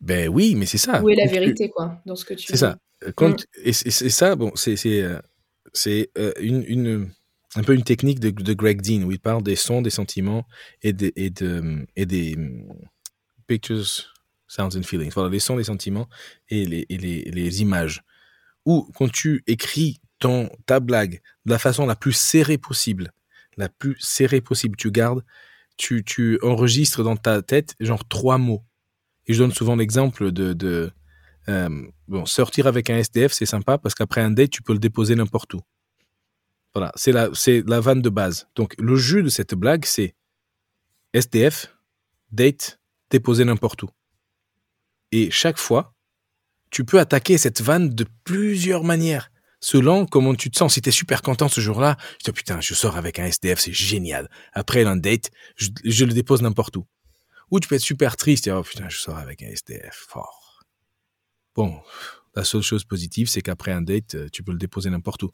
Ben oui, mais c'est ça. Où est la vérité quoi dans ce que tu C'est ça. Quand, mm. Et c'est ça, bon, c'est c'est euh, une, une, un peu une technique de, de, Greg Dean où il parle des sons, des sentiments et, de, et, de, et des pictures, sounds and feelings. Voilà, les sons, les sentiments et les, et les, les images. Ou quand tu écris ton, ta blague de la façon la plus serrée possible, la plus serrée possible, tu gardes, tu, tu enregistres dans ta tête genre trois mots. Et je donne souvent l'exemple de, de euh, bon, sortir avec un SDF, c'est sympa parce qu'après un date, tu peux le déposer n'importe où. Voilà, c'est la, c'est la vanne de base. Donc, le jeu de cette blague, c'est SDF, date, déposer n'importe où. Et chaque fois, tu peux attaquer cette vanne de plusieurs manières, selon comment tu te sens. Si tu es super content ce jour-là, tu dis, putain, je sors avec un SDF, c'est génial. Après un date, je, je le dépose n'importe où. Ou tu peux être super triste et, oh putain, je sors avec un SDF, fort. Bon, la seule chose positive, c'est qu'après un date, euh, tu peux le déposer n'importe où.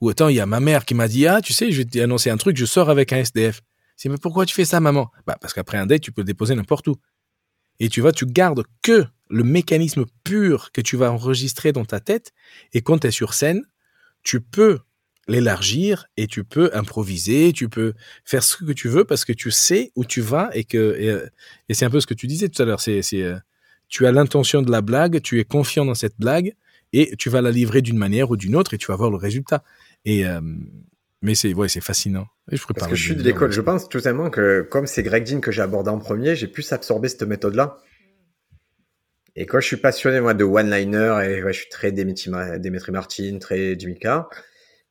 Ou autant, il y a ma mère qui m'a dit, ah, tu sais, je vais t'annoncer un truc, je sors avec un SDF. C'est, mais pourquoi tu fais ça, maman? Bah, parce qu'après un date, tu peux le déposer n'importe où. Et tu vois, tu gardes que le mécanisme pur que tu vas enregistrer dans ta tête. Et quand tu es sur scène, tu peux l'élargir et tu peux improviser, tu peux faire ce que tu veux parce que tu sais où tu vas et que, et, euh, c'est un peu ce que tu disais tout à l'heure. C'est, euh, tu as l'intention de la blague, tu es confiant dans cette blague et tu vas la livrer d'une manière ou d'une autre et tu vas voir le résultat. Et, euh, Mais c'est ouais, c'est fascinant. Et je Parce que je suis de l'école. Je pense tout simplement que comme c'est Greg Dean que j'ai abordé en premier, j'ai pu absorber cette méthode-là. Et quand je suis passionné moi de one-liner et je suis très Dimitri, Martin, très Jimmy Carr,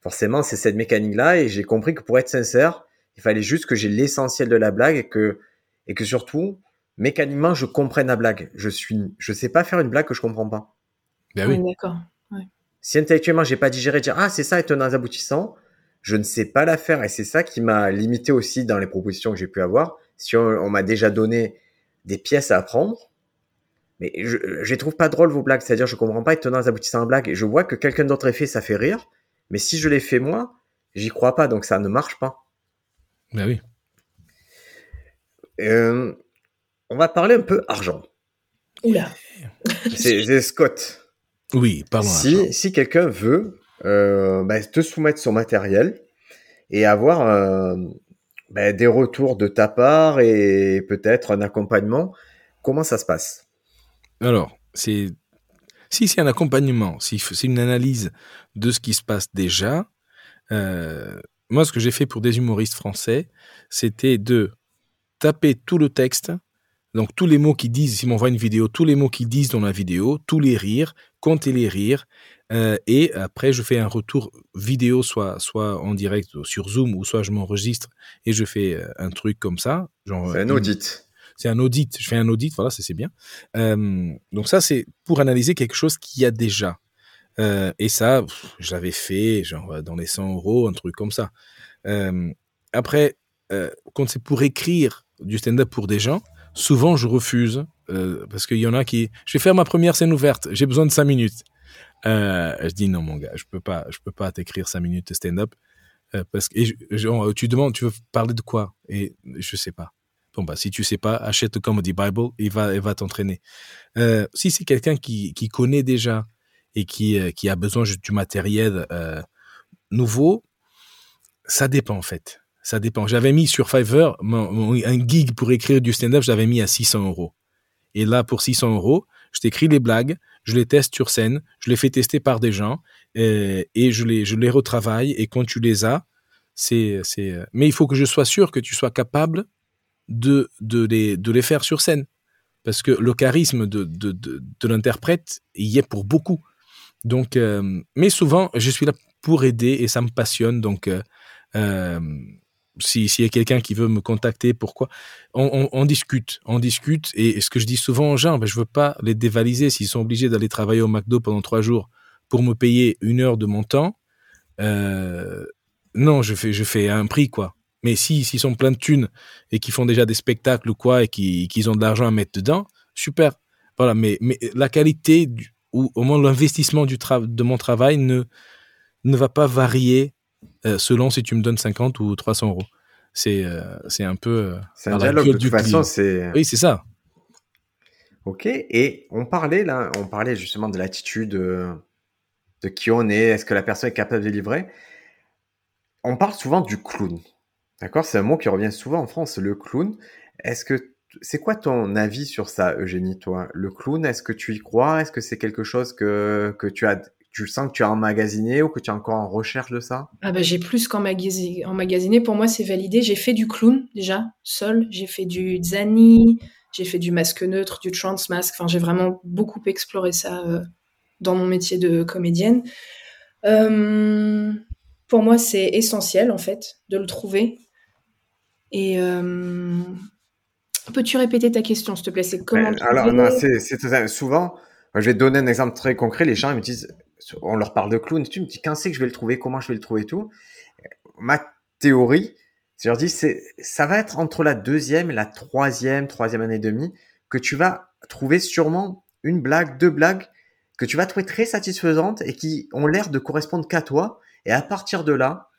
forcément c'est cette mécanique-là et j'ai compris que pour être sincère, il fallait juste que j'ai l'essentiel de la blague et que et que surtout mécaniquement je comprenne la blague. Je suis je sais pas faire une blague que je comprends pas. Ben oui. D'accord. Si intellectuellement j'ai pas digéré dire ah c'est ça un aboutissant, je ne sais pas la faire et c'est ça qui m'a limité aussi dans les propositions que j'ai pu avoir. Si on, m'a déjà donné des pièces à apprendre, mais je, je les trouve pas drôles vos blagues, c'est-à-dire je comprends pas tenants aboutissants en blague et je vois que quelqu'un d'autre ait fait ça fait rire, mais si je l'ai fait moi, j'y crois pas donc ça ne marche pas. Ben oui. Euh, on va parler un peu argent. Oula. C'est Scott. Oui, pardon. Si, si quelqu'un veut bah, te soumettre son matériel et avoir euh, bah, des retours de ta part et peut-être un accompagnement, comment ça se passe? Alors, c'est si c'est un accompagnement, si c'est une analyse de ce qui se passe déjà, euh, moi, ce que j'ai fait pour des humoristes français, c'était de taper tout le texte, donc tous les mots qu'ils disent, s'ils m'envoient une vidéo, tous les mots qu'ils disent dans la vidéo, tous les rires, compter les rires, euh, et après je fais un retour vidéo, soit soit en direct sur Zoom, ou soit je m'enregistre et je fais euh, un truc comme ça. C'est un audit. C'est un audit. Je fais un audit, voilà, c'est bien. Euh, donc ça, c'est pour analyser quelque chose qu'il y a déjà. et ça, je l'avais fait, genre dans les 100 euros, un truc comme ça. après, quand c'est pour écrire du stand-up pour des gens, souvent je refuse euh, parce qu'il y en a qui, je vais faire ma première scène ouverte, j'ai besoin de cinq minutes. Euh, je dis non mon gars, je peux pas, je peux pas t'écrire cinq minutes de stand-up euh, parce que tu demandes, tu veux parler de quoi? Et je sais pas. Bon bah si tu sais pas, achète le Comedy Bible, il va, il va t'entraîner. Si c'est quelqu'un qui, connaît déjà et qui, qui a besoin du matériel nouveau, ça dépend en fait. Ça dépend. J'avais mis sur Fiverr un gig pour écrire du stand-up, j'avais mis à 600 euros. Et là, pour 600 euros, je t'écris les blagues, je les teste sur scène, je les fais tester par des gens et, je les je les retravaille. Et quand tu les as, c'est c'est. Mais il faut que je sois sûr que tu sois capable de de les de les faire sur scène, parce que le charisme de de de, de l'interprète y est pour beaucoup. Donc, euh, mais souvent, je suis là pour aider et ça me passionne. Donc, euh, s'il y a quelqu'un qui veut me contacter, pourquoi? On, discute, on discute. Et, ce que je dis souvent aux gens, ben, je veux pas les dévaliser s'ils sont obligés d'aller travailler au McDo pendant trois jours pour me payer une heure de mon temps. Euh, non, je fais, je fais un prix quoi. Mais si s'ils sont pleins de thunes et qu'ils font déjà des spectacles ou quoi et qu'ils ont de l'argent à mettre dedans, super. Voilà. Mais, mais la qualité ou au moins l'investissement du de mon travail ne ne va pas varier selon si tu me donnes 50 ou 300 euros. C'est euh, c'est un peu. Euh, c'est un dialogue de toute façon, c'est. Oui, c'est ça. Ok, et on parlait là, on parlait justement de l'attitude de qui on est, est-ce que la personne est capable de livrer. On parle souvent du clown. D'accord? C'est un mot qui revient souvent en France, le clown. Est-ce que c'est quoi ton avis sur ça, Eugénie, toi? Le clown, est-ce que tu y crois? Est-ce que c'est quelque chose que, que tu as tu sens que tu as emmagasiné ou que tu es encore en recherche de ça? Ah bah, j'ai plus qu'emmagasiné. Pour moi, c'est validé. J'ai fait du clown déjà, seul. J'ai fait du zani, j'ai fait du masque neutre, du trans masque. Enfin, j'ai vraiment beaucoup exploré ça euh, dans mon métier de comédienne. Euh, pour moi, c'est essentiel en fait de le trouver. Et euh, peux-tu répéter ta question, s'il te plaît? C'est comment Alors, non, c'est souvent. Je vais te donner un exemple très concret. Les gens me disent on leur parle de clown, tu me dis quand c'est que je vais le trouver, comment je vais le trouver tout? Ma théorie, je leur dis, c'est, ça va être entre la deuxième et la troisième, troisième année et demie que tu vas trouver sûrement une blague, deux blagues que tu vas trouver très satisfaisantes et qui ont l'air de correspondre qu'à toi. Et à partir de là,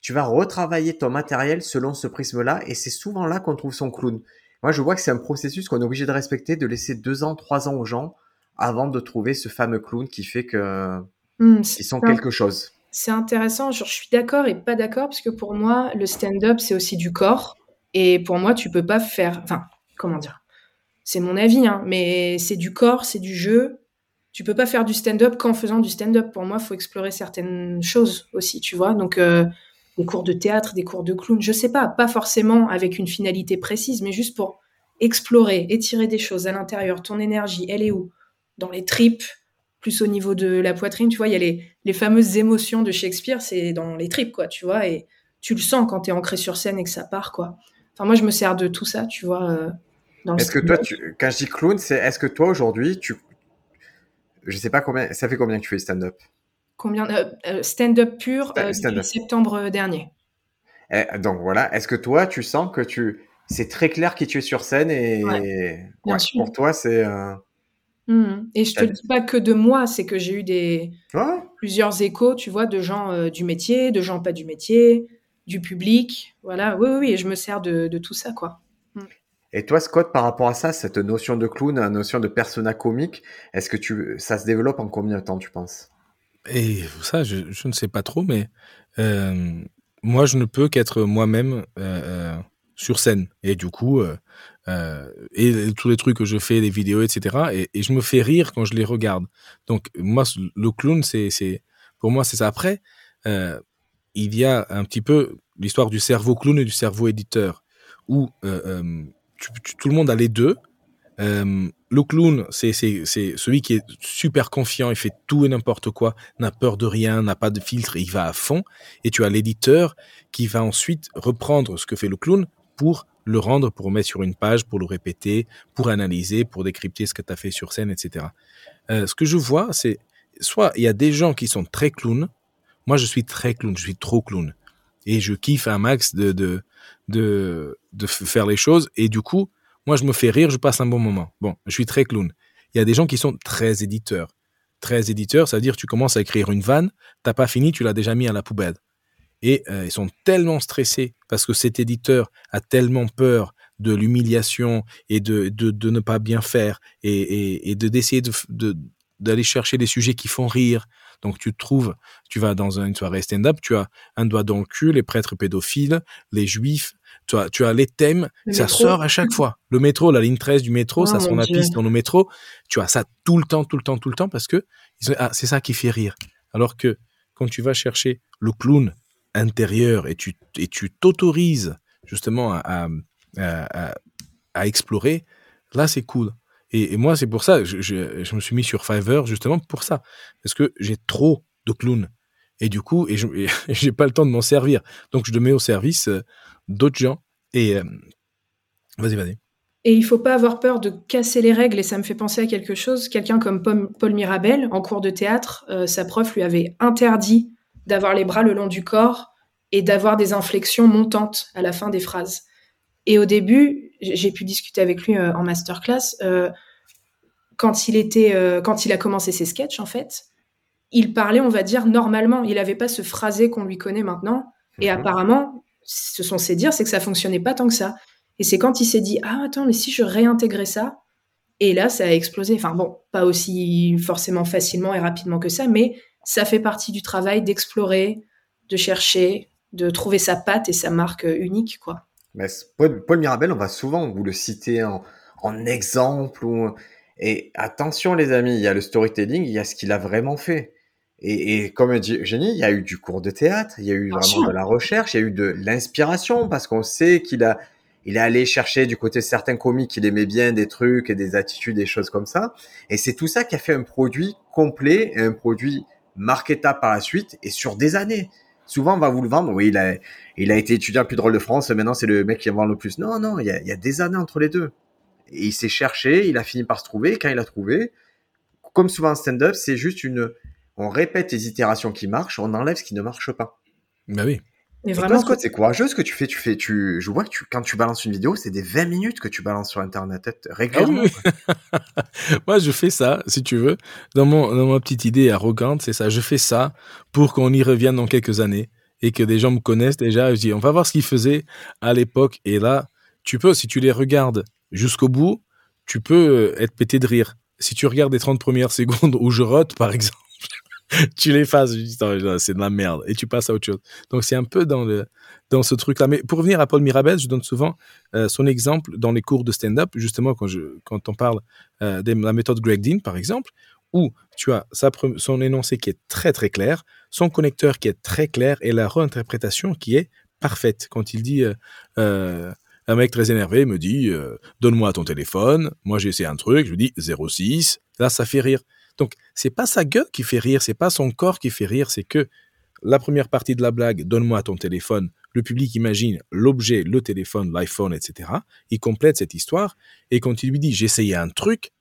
tu vas retravailler ton matériel selon ce prisme-là et c'est souvent là qu'on trouve son clown. Moi, je vois que c'est un processus qu'on est obligé de respecter, de laisser deux ans, trois ans aux gens avant de trouver ce fameux clown qui fait que mmh, ils sont quelque chose. C'est intéressant, je suis d'accord et pas d'accord parce que pour moi, le stand-up c'est aussi du corps et pour moi, tu peux pas faire, enfin, comment dire, c'est mon avis, hein, mais c'est du corps, c'est du jeu. Tu peux pas faire du stand-up qu'en faisant du stand-up. Pour moi, il faut explorer certaines choses aussi, tu vois. Donc, euh, des cours de théâtre, des cours de clown, je sais pas, pas forcément avec une finalité précise, mais juste pour explorer, étirer des choses à l'intérieur. Ton énergie, elle est où? Dans les tripes, plus au niveau de la poitrine, tu vois, il y a les, les fameuses émotions de Shakespeare, c'est dans les tripes, quoi, tu vois, et tu le sens quand tu es ancré sur scène et que ça part, quoi. Enfin, moi, je me sers de tout ça, tu vois. Euh, est-ce que toi, tu, quand je dis clown, c'est est-ce que toi aujourd'hui, tu, je sais pas combien, ça fait combien que tu fais stand-up? Combien euh, euh, stand-up pur stand septembre dernier. Eh, donc voilà, est-ce que toi, tu sens que tu, c'est très clair qui tu es sur scène et pour toi, c'est. Mmh. Et je te le dis pas que de moi, c'est que j'ai eu des plusieurs échos, tu vois, de gens du métier, de gens pas du métier, du public. Voilà, oui, oui, et je me sers de, tout ça, quoi. Mm. Et toi, Scott, par rapport à ça, cette notion de clown, la notion de persona comique, est-ce que tu, ça se développe en combien de temps, tu penses? Et ça, je, ne sais pas trop, mais euh, moi, je ne peux qu'être moi-même euh, euh, sur scène. Et du coup, et tous les trucs que je fais, les vidéos, etc. Et, je me fais rire quand je les regarde. Donc, moi, le clown, c'est, pour moi, c'est ça. Après, il y a un petit peu l'histoire du cerveau clown et du cerveau éditeur, où euh, euh, tout le monde a les deux. Euh, le clown, c'est celui qui est super confiant, il fait tout et n'importe quoi, n'a peur de rien, n'a pas de filtre, il va à fond. Et tu as l'éditeur qui va ensuite reprendre ce que fait le clown pour le rendre, pour mettre sur une page, pour le répéter, pour analyser, pour décrypter ce que tu as fait sur scène, etc. ce que je vois, c'est soit il y a des gens qui sont très clowns, moi, je suis très clown, je suis trop clown. Et je kiffe un max de, de, de, de faire les choses. Et du coup, moi, je me fais rire, je passe un bon moment. Bon, je suis très clown. Il y a des gens qui sont très éditeurs. Très éditeurs, ça veut dire tu commences à écrire une vanne, t'as pas fini, tu l'as déjà mis à la poubelle. Et euh, ils sont tellement stressés parce que cet éditeur a tellement peur de l'humiliation et de, de, de, ne pas bien faire et, et, et de d'essayer de, d'aller chercher des sujets qui font rire, donc tu trouves, tu vas dans une soirée stand-up, tu as un doigt dans le cul, les prêtres pédophiles, les juifs, tu as, tu as les thèmes, ça sort à chaque fois. Le métro, la ligne 13 du métro, ça oh sent la piste dans le métro, tu as ça tout le temps, tout le temps, tout le temps, parce que ah, c'est ça qui fait rire. Alors que quand tu vas chercher le clown intérieur et tu et tu t'autorises justement à, à, explorer, là c'est cool. Et, moi, c'est pour ça, je, je, me suis mis sur Fiverr justement pour ça, parce que j'ai trop de clowns. Et du coup, et j'ai pas le temps de m'en servir. Donc, je le mets au service euh, d'autres gens. Et euh, vas-y, vas-y. Et il faut pas avoir peur de casser les règles. Et ça me fait penser à quelque chose. Quelqu'un comme Paul Mirabel, en cours de théâtre, euh, sa prof lui avait interdit d'avoir les bras le long du corps et d'avoir des inflexions montantes à la fin des phrases. Et au début, j'ai pu discuter avec lui euh, en masterclass. Euh, quand il était, euh, quand il a commencé ses sketchs, en fait, il parlait, on va dire, normalement. Il n'avait pas ce phrasé qu'on lui connaît maintenant. Et mhm. apparemment, ce sont ses dires, c'est que ça fonctionnait pas tant que ça. Et c'est quand il s'est dit, ah attends, mais si je réintégrais ça, et là, ça a explosé. Enfin bon, pas aussi forcément facilement et rapidement que ça, mais ça fait partie du travail d'explorer, de chercher, de trouver sa patte et sa marque unique, quoi. Mais Paul, Mirabel, on va souvent vous le citer en, exemple. Ou... Et attention les amis, il y a le storytelling, il y a ce qu'il a vraiment fait. Et, et, comme dit Eugénie, il y a eu du cours de théâtre, il y a eu vraiment de la recherche, il y a eu de l'inspiration parce qu'on sait qu'il a, il est allé chercher du côté de certains comiques qu'il aimait bien des trucs et des attitudes, des choses comme ça. Et c'est tout ça qui a fait un produit complet, un produit marketable par la suite et sur des années souvent on va vous le vendre. Oui, il a, il a été étudiant plus drôle de France, maintenant c'est le mec qui en vend le plus. Non, non, il y a, des années entre les deux. Et il s'est cherché, il a fini par se trouver. quand il a trouvé, comme souvent en stand-up, c'est juste une, on répète les itérations qui marchent, on enlève ce qui ne marche pas. Bah oui. Mais vraiment, toi, c'est courageux ce que tu fais. Tu fais, tu, je vois que tu, quand tu balances une vidéo, c'est des 20 minutes que tu balances sur Internet régulièrement. Ah Moi, je fais ça, si tu veux, dans mon, dans ma petite idée arrogante, c'est ça. Je fais ça pour qu'on y revienne dans quelques années et que des gens me connaissent déjà. Je dis, on va voir ce qu'ils faisaient à l'époque. Et là, tu peux, si tu les regardes jusqu'au bout, tu peux être pété de rire. Si tu regardes les 30 premières secondes où je rote, par exemple, tu l'effaces, c'est de la merde, et tu passes à autre chose. Donc c'est un peu dans le dans ce truc-là. Mais pour revenir à Paul Mirabel, je donne souvent euh, son exemple dans les cours de stand-up, justement quand je quand on parle euh, de la méthode Greg Dean, par exemple, où tu as son énoncé qui est très très clair, son connecteur qui est très clair et la réinterprétation qui est parfaite. Quand il dit, euh, un mec très énervé me dit, donne-moi ton téléphone, moi j'ai essayé un truc, je lui dis 06, là ça fait rire. Donc c'est pas sa gueule qui fait rire, c'est pas son corps qui fait rire, c'est que la première partie de la blague, donne-moi ton téléphone, le public imagine l'objet, le téléphone, l'iPhone, etc. Il complète cette histoire, et quand il lui dit essayé un truc,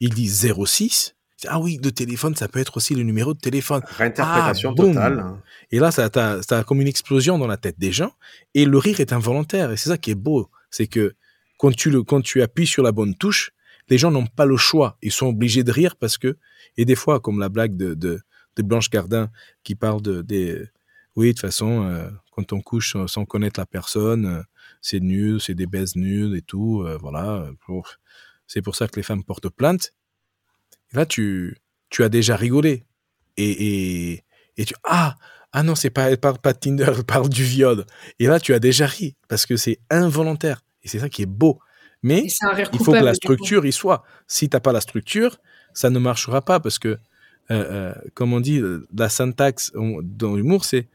il dit 06, ah oui, le téléphone, ça peut être aussi le numéro de téléphone. Réinterprétation ah, totale. Et là, ça a comme une explosion dans la tête des gens. Et le rire est involontaire. Et c'est ça qui est beau. C'est que quand tu, le, quand tu appuies sur la bonne touche, les gens n'ont pas le choix. Ils sont obligés de rire parce que, et des fois, comme la blague de, Blanche Gardin qui parle de, des, oui, de toute façon, euh, quand on couche sans connaître la personne, euh, c'est nul, c'est des baises nulles et tout, euh, voilà. C'est pour ça que les femmes portent plainte là, tu, tu as déjà rigolé. Et, et, et tu, ah, ah non, c'est pas, parle pas de Tinder, elle parle du viol. Et là, tu as déjà ri parce que c'est involontaire. Et c'est ça qui est beau. Mais il faut que la structure y soit. Si t'as pas la structure, ça ne marchera pas parce que, euh, euh, comme on dit, la syntaxe dans l'humour, c'est,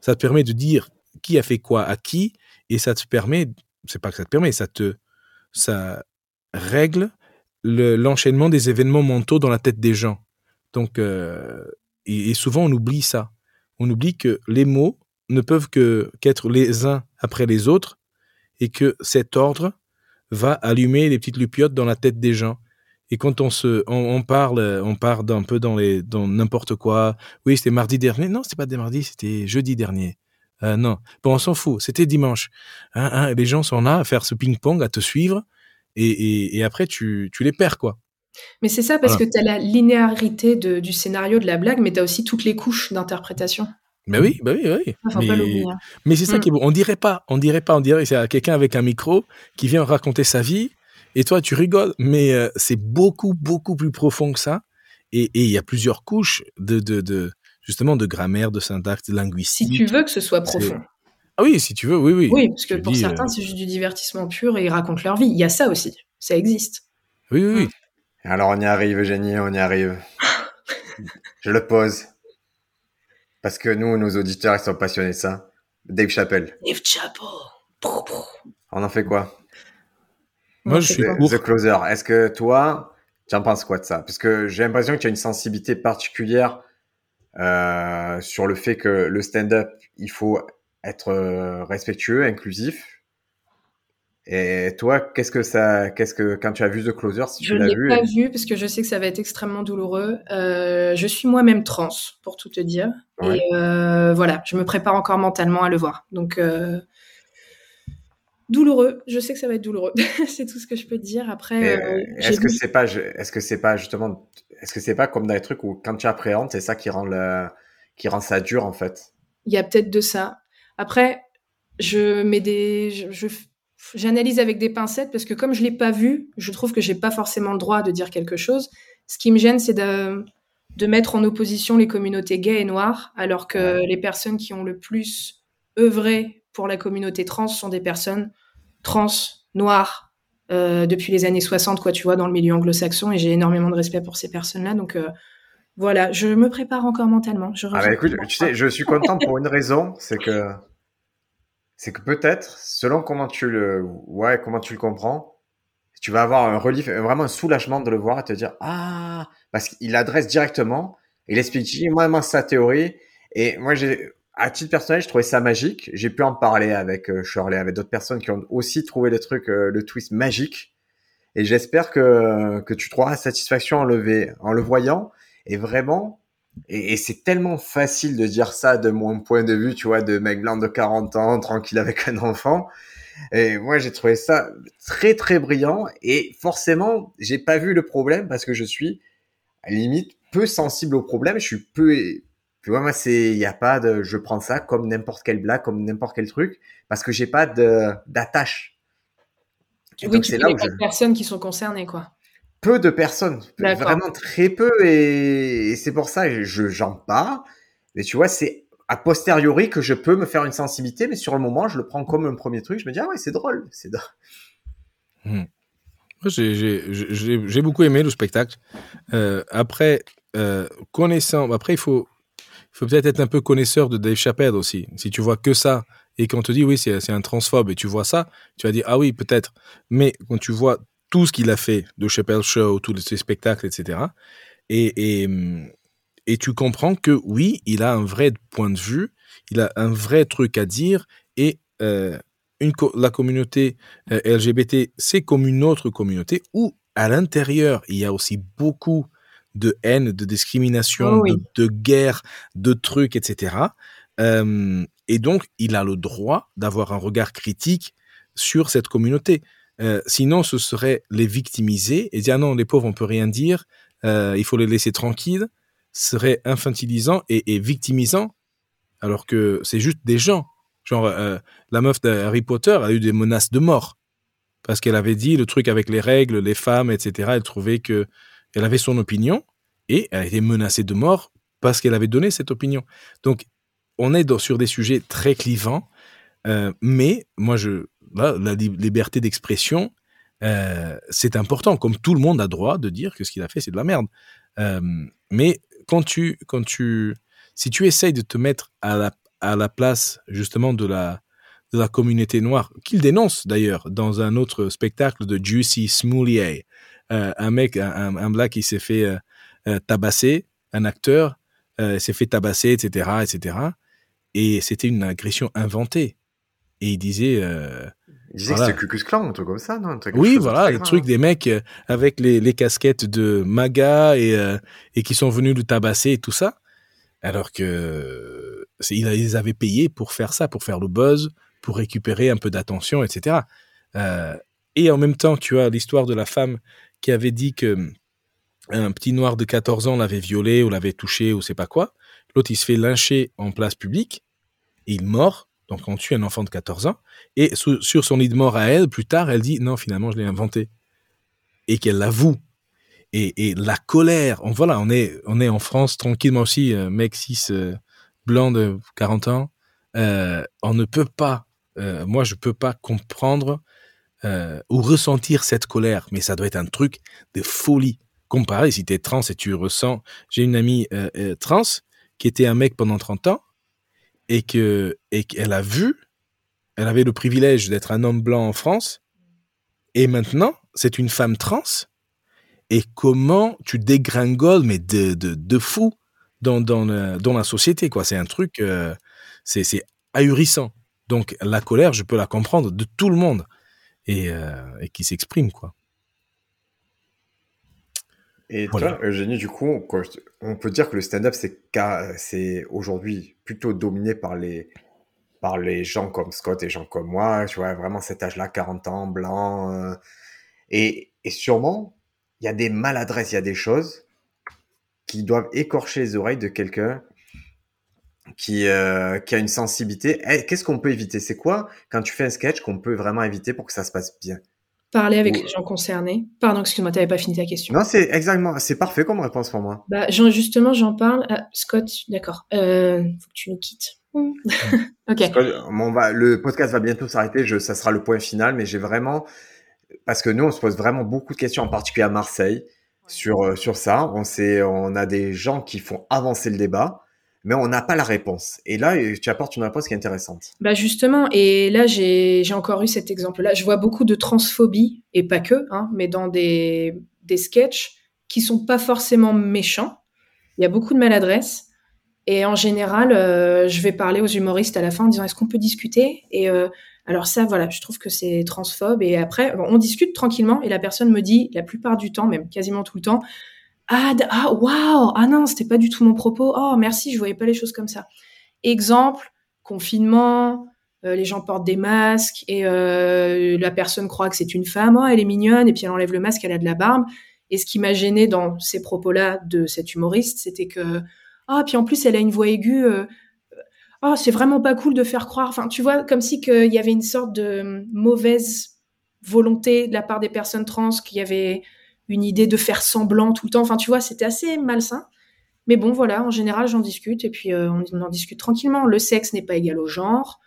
ça te permet de dire qui a fait quoi à qui et ça te permet, c'est pas que ça te permet, ça te, ça règle l'enchaînement des événements mentaux dans la tête des gens. Donc, euh, et, souvent on oublie ça. On oublie que les mots ne peuvent que qu'être les uns après les autres et que cet ordre va allumer les petites lupiotes dans la tête des gens. Et quand on se, on, parle, on part d'un peu dans les, dans n'importe quoi. Oui, c'était mardi dernier. Non, c'était pas des mardi, c'était jeudi dernier. Euh, non, bon, on s'en fout. C'était dimanche. Hein, hein, les gens sont là à faire ce ping-pong, à te suivre et, après tu, les perds quoi. Mais c'est ça parce que tu as la linéarité du scénario de la blague, mais tu as aussi toutes les couches d'interprétation. Mais oui, bah oui, oui. mais, hein. mais c'est ça mm. qui est beau. On dirait pas, on dirait pas, on dirait c'est quelqu'un avec un micro qui vient raconter sa vie et toi tu rigoles, mais euh, c'est beaucoup beaucoup plus profond que ça. Et il y a plusieurs couches de, de, justement de grammaire, de syntaxe, de linguistique. Si tu veux que ce soit profond. Ah oui, si tu veux, oui, oui. Oui, parce que pour certains, euh, c'est juste du divertissement pur et ils racontent leur vie. Il y a ça aussi. Ça existe. Oui, oui, oui. Alors, on y arrive, Eugénie, on y arrive. Je le pose. Parce que nous, nos auditeurs, ils sont passionnés de ça. Dave Chappelle. Dave Chappelle. On en fait quoi? Moi, je suis The Closer. Est-ce que toi, tu en penses quoi de ça? Parce que j'ai l'impression que tu as une sensibilité particulière euh, sur le fait que le stand-up, il faut être euh, respectueux, inclusif. Et toi, qu'est-ce que ça, qu'est-ce que quand tu as vu The Closer, si je l'as vu, l'ai pas vu parce que je sais que ça va être extrêmement douloureux. Euh, je suis moi-même trans, pour tout te dire, et euh, voilà, je me prépare encore mentalement à le voir. Donc douloureux. Je sais que ça va être douloureux. c'est tout ce que je peux te dire. Après, est-ce que c'est pas, est-ce que c'est pas justement, est-ce que c'est pas comme dans les trucs où quand tu appréhendes, c'est ça qui rend le, qui rend ça dur en fait? Il y a peut-être de ça. Après, je mets des, je, j'analyse avec des pincettes parce que comme je l'ai pas vu, je trouve que j'ai pas forcément le droit de dire quelque chose. Ce qui me gêne, c'est de, de mettre en opposition les communautés gays et noires, alors que les personnes qui ont le plus œuvré pour la communauté trans sont des personnes trans, noires, euh, depuis les années 60, quoi, tu vois, dans le milieu anglo-saxon, et j'ai énormément de respect pour ces personnes-là. Donc, euh, voilà, je me prépare encore mentalement. Je ah bah écoute, tu sais, je suis content pour une raison, c'est que c'est que peut-être, selon comment tu le, ouais, comment tu le comprends, tu vas avoir un relief, vraiment un soulagement de le voir et te dire ah, parce qu'il adresse directement, il explique moi sa théorie et moi j'ai à titre personnel, je trouvais ça magique. J'ai pu en parler avec euh, Shirley, avec d'autres personnes qui ont aussi trouvé le truc, euh, le twist magique. Et j'espère que, que tu trouveras satisfaction en le voyant et vraiment, et, c'est tellement facile de dire ça de mon point de vue, tu vois, de mec blanc de 40 ans, tranquille avec un enfant. Et moi, j'ai trouvé ça très, très brillant. Et forcément, j'ai pas vu le problème parce que je suis, à la limite, peu sensible au problème. Je suis peu, tu vois, moi, c'est, il y a pas de, je prends ça comme n'importe quelle blague, comme n'importe quel truc, parce que j'ai pas d'attache. Oui, donc, c'est là où je... personnes qui sont concernées, quoi peu de personnes, vraiment très peu, et, c'est pour ça que je j'en parle. Mais tu vois, c'est a posteriori que je peux me faire une sensibilité, mais sur le moment, je le prends comme un premier truc. Je me dis ah ouais, c'est drôle, c'est drôle. Hmm. J'ai beaucoup aimé le spectacle. Euh, après, euh, connaissant, après, il faut, il faut peut-être être un peu connaisseur de Dave Chappelle aussi. Si tu vois que ça et qu'on te dit oui, c'est un transphobe et tu vois ça, tu vas dire ah oui, peut-être. Mais quand tu vois tout ce qu'il a fait de Chappelle Show, tous ses spectacles, etc., et, et, et tu comprends que oui, il a un vrai point de vue, il a un vrai truc à dire et euh, une, la communauté euh, LGBT, c'est comme une autre communauté où à l'intérieur, il y a aussi beaucoup de haine, de discrimination, Oh oui. de, de guerre, de trucs, etc. Euh, et donc, il a le droit d'avoir un regard critique sur cette communauté. Euh, sinon, ce serait les victimiser et dire ah non, les pauvres, on peut rien dire, euh, il faut les laisser tranquilles. Serait infantilisant et, victimisant, alors que c'est juste des gens. Genre, euh, la meuf d'Harry Potter a eu des menaces de mort parce qu'elle avait dit le truc avec les règles, les femmes, etc. Elle trouvait que elle avait son opinion et elle a été menacée de mort parce qu'elle avait donné cette opinion. Donc, on est sur des sujets très clivants, mais moi, je, là, la li- liberté d'expression, euh, c'est important. Comme tout le monde a droit de dire que ce qu'il a fait, c'est de la merde. Euh, mais quand tu, quand tu, si tu essayes de te mettre à la, à la place justement de la, de la communauté noire, qu'il dénonce d'ailleurs dans un autre spectacle de Juicy Smoulier, euh, un mec, un, un, black qui s'est fait tabasser, un acteur s'est fait tabasser, etc., etc. Et c'était une agression inventée. Et il disait, Il disait Voilà. que c'était Cucus Clan, un truc comme ça, non oui, voilà, le truc hein. des mecs euh, avec les, les casquettes de MAGA et, euh, et qui sont venus le tabasser et tout ça. Alors que c'est- il les avait payés pour faire ça, pour faire le buzz, pour récupérer un peu d'attention, etc. Euh, et en même temps, tu as l'histoire de la femme qui avait dit que un petit noir de 14 ans l'avait violé ou l'avait touché ou c'est pas quoi. L'autre, il se fait lyncher en place publique. Il mord. Donc, on tue un enfant de 14 ans. Et sur son lit de mort à elle, plus tard, elle dit non, finalement, je l'ai inventé. Et qu'elle l'avoue. Et, et la colère, on, voilà, on est, on est en France tranquillement aussi, euh, mec 6, euh, blanc de 40 ans. Euh, on ne peut pas, moi, je peux pas comprendre ou ressentir cette colère, mais ça doit être un truc de folie. Comparé, si tu es trans et tu ressens. J'ai une amie trans qui était un mec pendant 30 ans et que et qu'elle a vu, elle avait le privilège d'être un homme blanc en France et maintenant c'est une femme trans et comment tu dégringoles mais de de, de fou dans dans, le- dans la société quoi. C'est un truc, euh, c'est c'est ahurissant. Donc la colère, je peux la comprendre de tout le monde et, euh, et qui s'exprime quoi. Et Voilà. toi, Eugénie, du coup, on peut dire que le stand-up, c'est aujourd'hui plutôt dominé par les, par les gens comme Scott et gens comme moi, tu vois, vraiment cet âge-là, 40 ans, blanc. euh, et, et sûrement, il y a des maladresses, il y a des choses qui doivent écorcher les oreilles de quelqu'un qui, euh, qui a une sensibilité. Eh, Qu'est-ce qu'on peut éviter? C'est quoi, quand tu fais un sketch, qu'on peut vraiment éviter pour que ça se passe bien? Parler avec les gens concernés. Pardon, excuse-moi, t'avais pas fini ta question. Non, c'est exactement, c'est parfait comme réponse pour moi. Bah, justement, j'en parle. Ah, Scott, d'accord. Euh, faut que tu nous quittes. Ok. Bon, on va, le podcast va bientôt s'arrêter, je, ça sera le point final, mais j'ai vraiment, parce que nous, on se pose vraiment beaucoup de questions, en particulier à Marseille, sur, euh, sur ça. On, sait, on a des gens qui font avancer le débat, mais on n'a pas la réponse. Et là, euh, tu apportes une réponse qui est intéressante. Bah justement, et là j'ai encore eu cet exemple-là. Je vois beaucoup de transphobie, et pas que, hein, mais dans des, des sketchs qui sont pas forcément méchants. Il y a beaucoup de maladresse. Et en général, euh, je vais parler aux humoristes à la fin en disant est-ce qu'on peut discuter? Et euh, alors ça, voilà, je trouve que c'est transphobe. Et après, bon, on discute tranquillement et la personne me dit la plupart du temps, même quasiment tout le temps, ah, ah waouh, ah non, c'était pas du tout mon propos. Oh merci, je voyais pas les choses comme ça. Exemple, confinement, euh, les gens portent des masques et euh, la personne croit que c'est une femme, oh elle est mignonne et puis elle enlève le masque, elle a de la barbe. Et ce qui m'a gêné dans ces propos-là de cet humoriste, c'était que ah puis en plus elle a une voix aiguë. euh, oh c'est vraiment pas cool de faire croire. Enfin tu vois comme si qu'il y avait une sorte de mauvaise volonté de la part des personnes trans, qu'il y avait une idée de faire semblant tout le temps. Enfin tu vois c'était assez malsain. Mais bon, voilà, en général, j'en discute et puis euh, on, en discute tranquillement. Le sexe n'est pas égal au genre.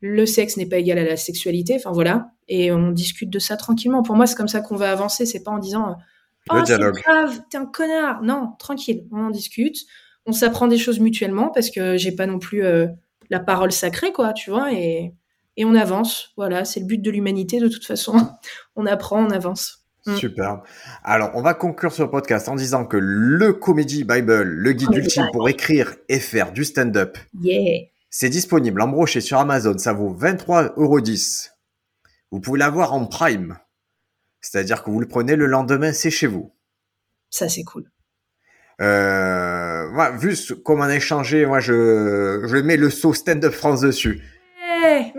le sexe n'est pas égal à la sexualité. Enfin voilà, et on discute de ça tranquillement. Pour moi, c'est comme ça qu'on va avancer. C'est pas en disant oh c'est grave, t'es un connard. Non, tranquille, on en discute. On s'apprend des choses mutuellement parce que j'ai pas non plus euh, la parole sacrée, quoi, tu vois, et, et on avance. Voilà, c'est le but de l'humanité de toute façon. on apprend, on avance. Mm. Super. Alors, on va conclure ce podcast en disant que le Comedy Bible, le guide ultime pour écrire et faire du stand-up, yeah. c'est disponible en brochet sur Amazon. Ça vaut 23,10€. Vous pouvez l'avoir en prime. C'est-à-dire que vous le prenez le lendemain, c'est chez vous. Ça, c'est cool. Euh, vu comme on a échangé, moi, je, je mets le saut stand-up France dessus.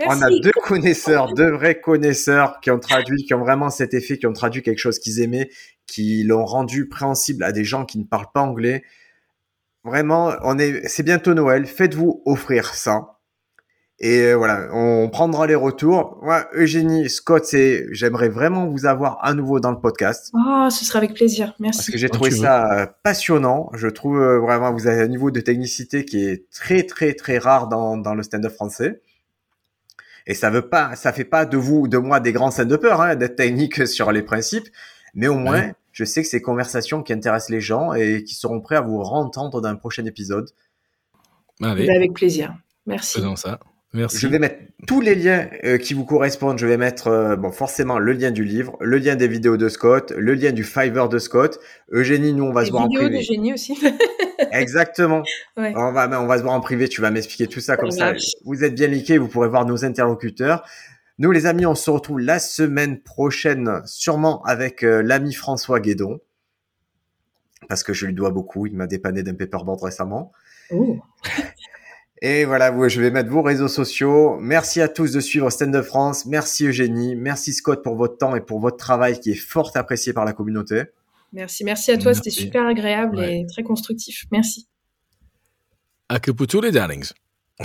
On a deux connaisseurs, deux vrais connaisseurs qui ont traduit, qui ont vraiment cet effet, qui ont traduit quelque chose qu'ils aimaient, qui l'ont rendu préhensible à des gens qui ne parlent pas anglais. Vraiment, on est, c'est bientôt Noël. Faites-vous offrir ça. Et euh, voilà, on prendra les retours. Moi, Eugénie, Scott, c'est, j'aimerais vraiment vous avoir à nouveau dans le podcast. Oh, ce sera avec plaisir. Merci. Parce que j'ai trouvé ça euh, passionnant. Je trouve euh, vraiment, vous avez un niveau de technicité qui est très, très, très rare dans, dans le stand-up français. Et ça veut pas, ça fait pas de vous, de moi, des grands scènes de peur, hein, d'être technique sur les principes, mais au moins, je sais que c'est conversations qui intéressent les gens et qui seront prêts à vous entendre dans un prochain épisode. Allez. Bah, avec plaisir. Merci. Faisons ça. Merci. Je vais mettre tous les liens euh, qui vous correspondent. Je vais mettre, euh, bon, forcément, le lien du livre, le lien des vidéos de Scott, le lien du Fiverr de Scott. Eugénie, nous, on va se voir en privé. d'Eugénie aussi. Exactement. On, va, on va se voir en privé. Tu vas m'expliquer tout ça, comme ça. Vous êtes bien liqués. Vous pourrez voir nos interlocuteurs. Nous, les amis, on se retrouve la semaine prochaine, sûrement avec euh, l'ami François Guédon. Parce que je lui dois beaucoup. Il m'a dépanné d'un paperboard récemment. Oh. Et voilà, je vais mettre vos réseaux sociaux. Merci à tous de suivre Stand Up France. Merci Eugénie. Merci Scott pour votre temps et pour votre travail qui est fort apprécié par la communauté. Merci, merci à toi. C'était super agréable et très constructif. Merci. À que pour tous les darlings.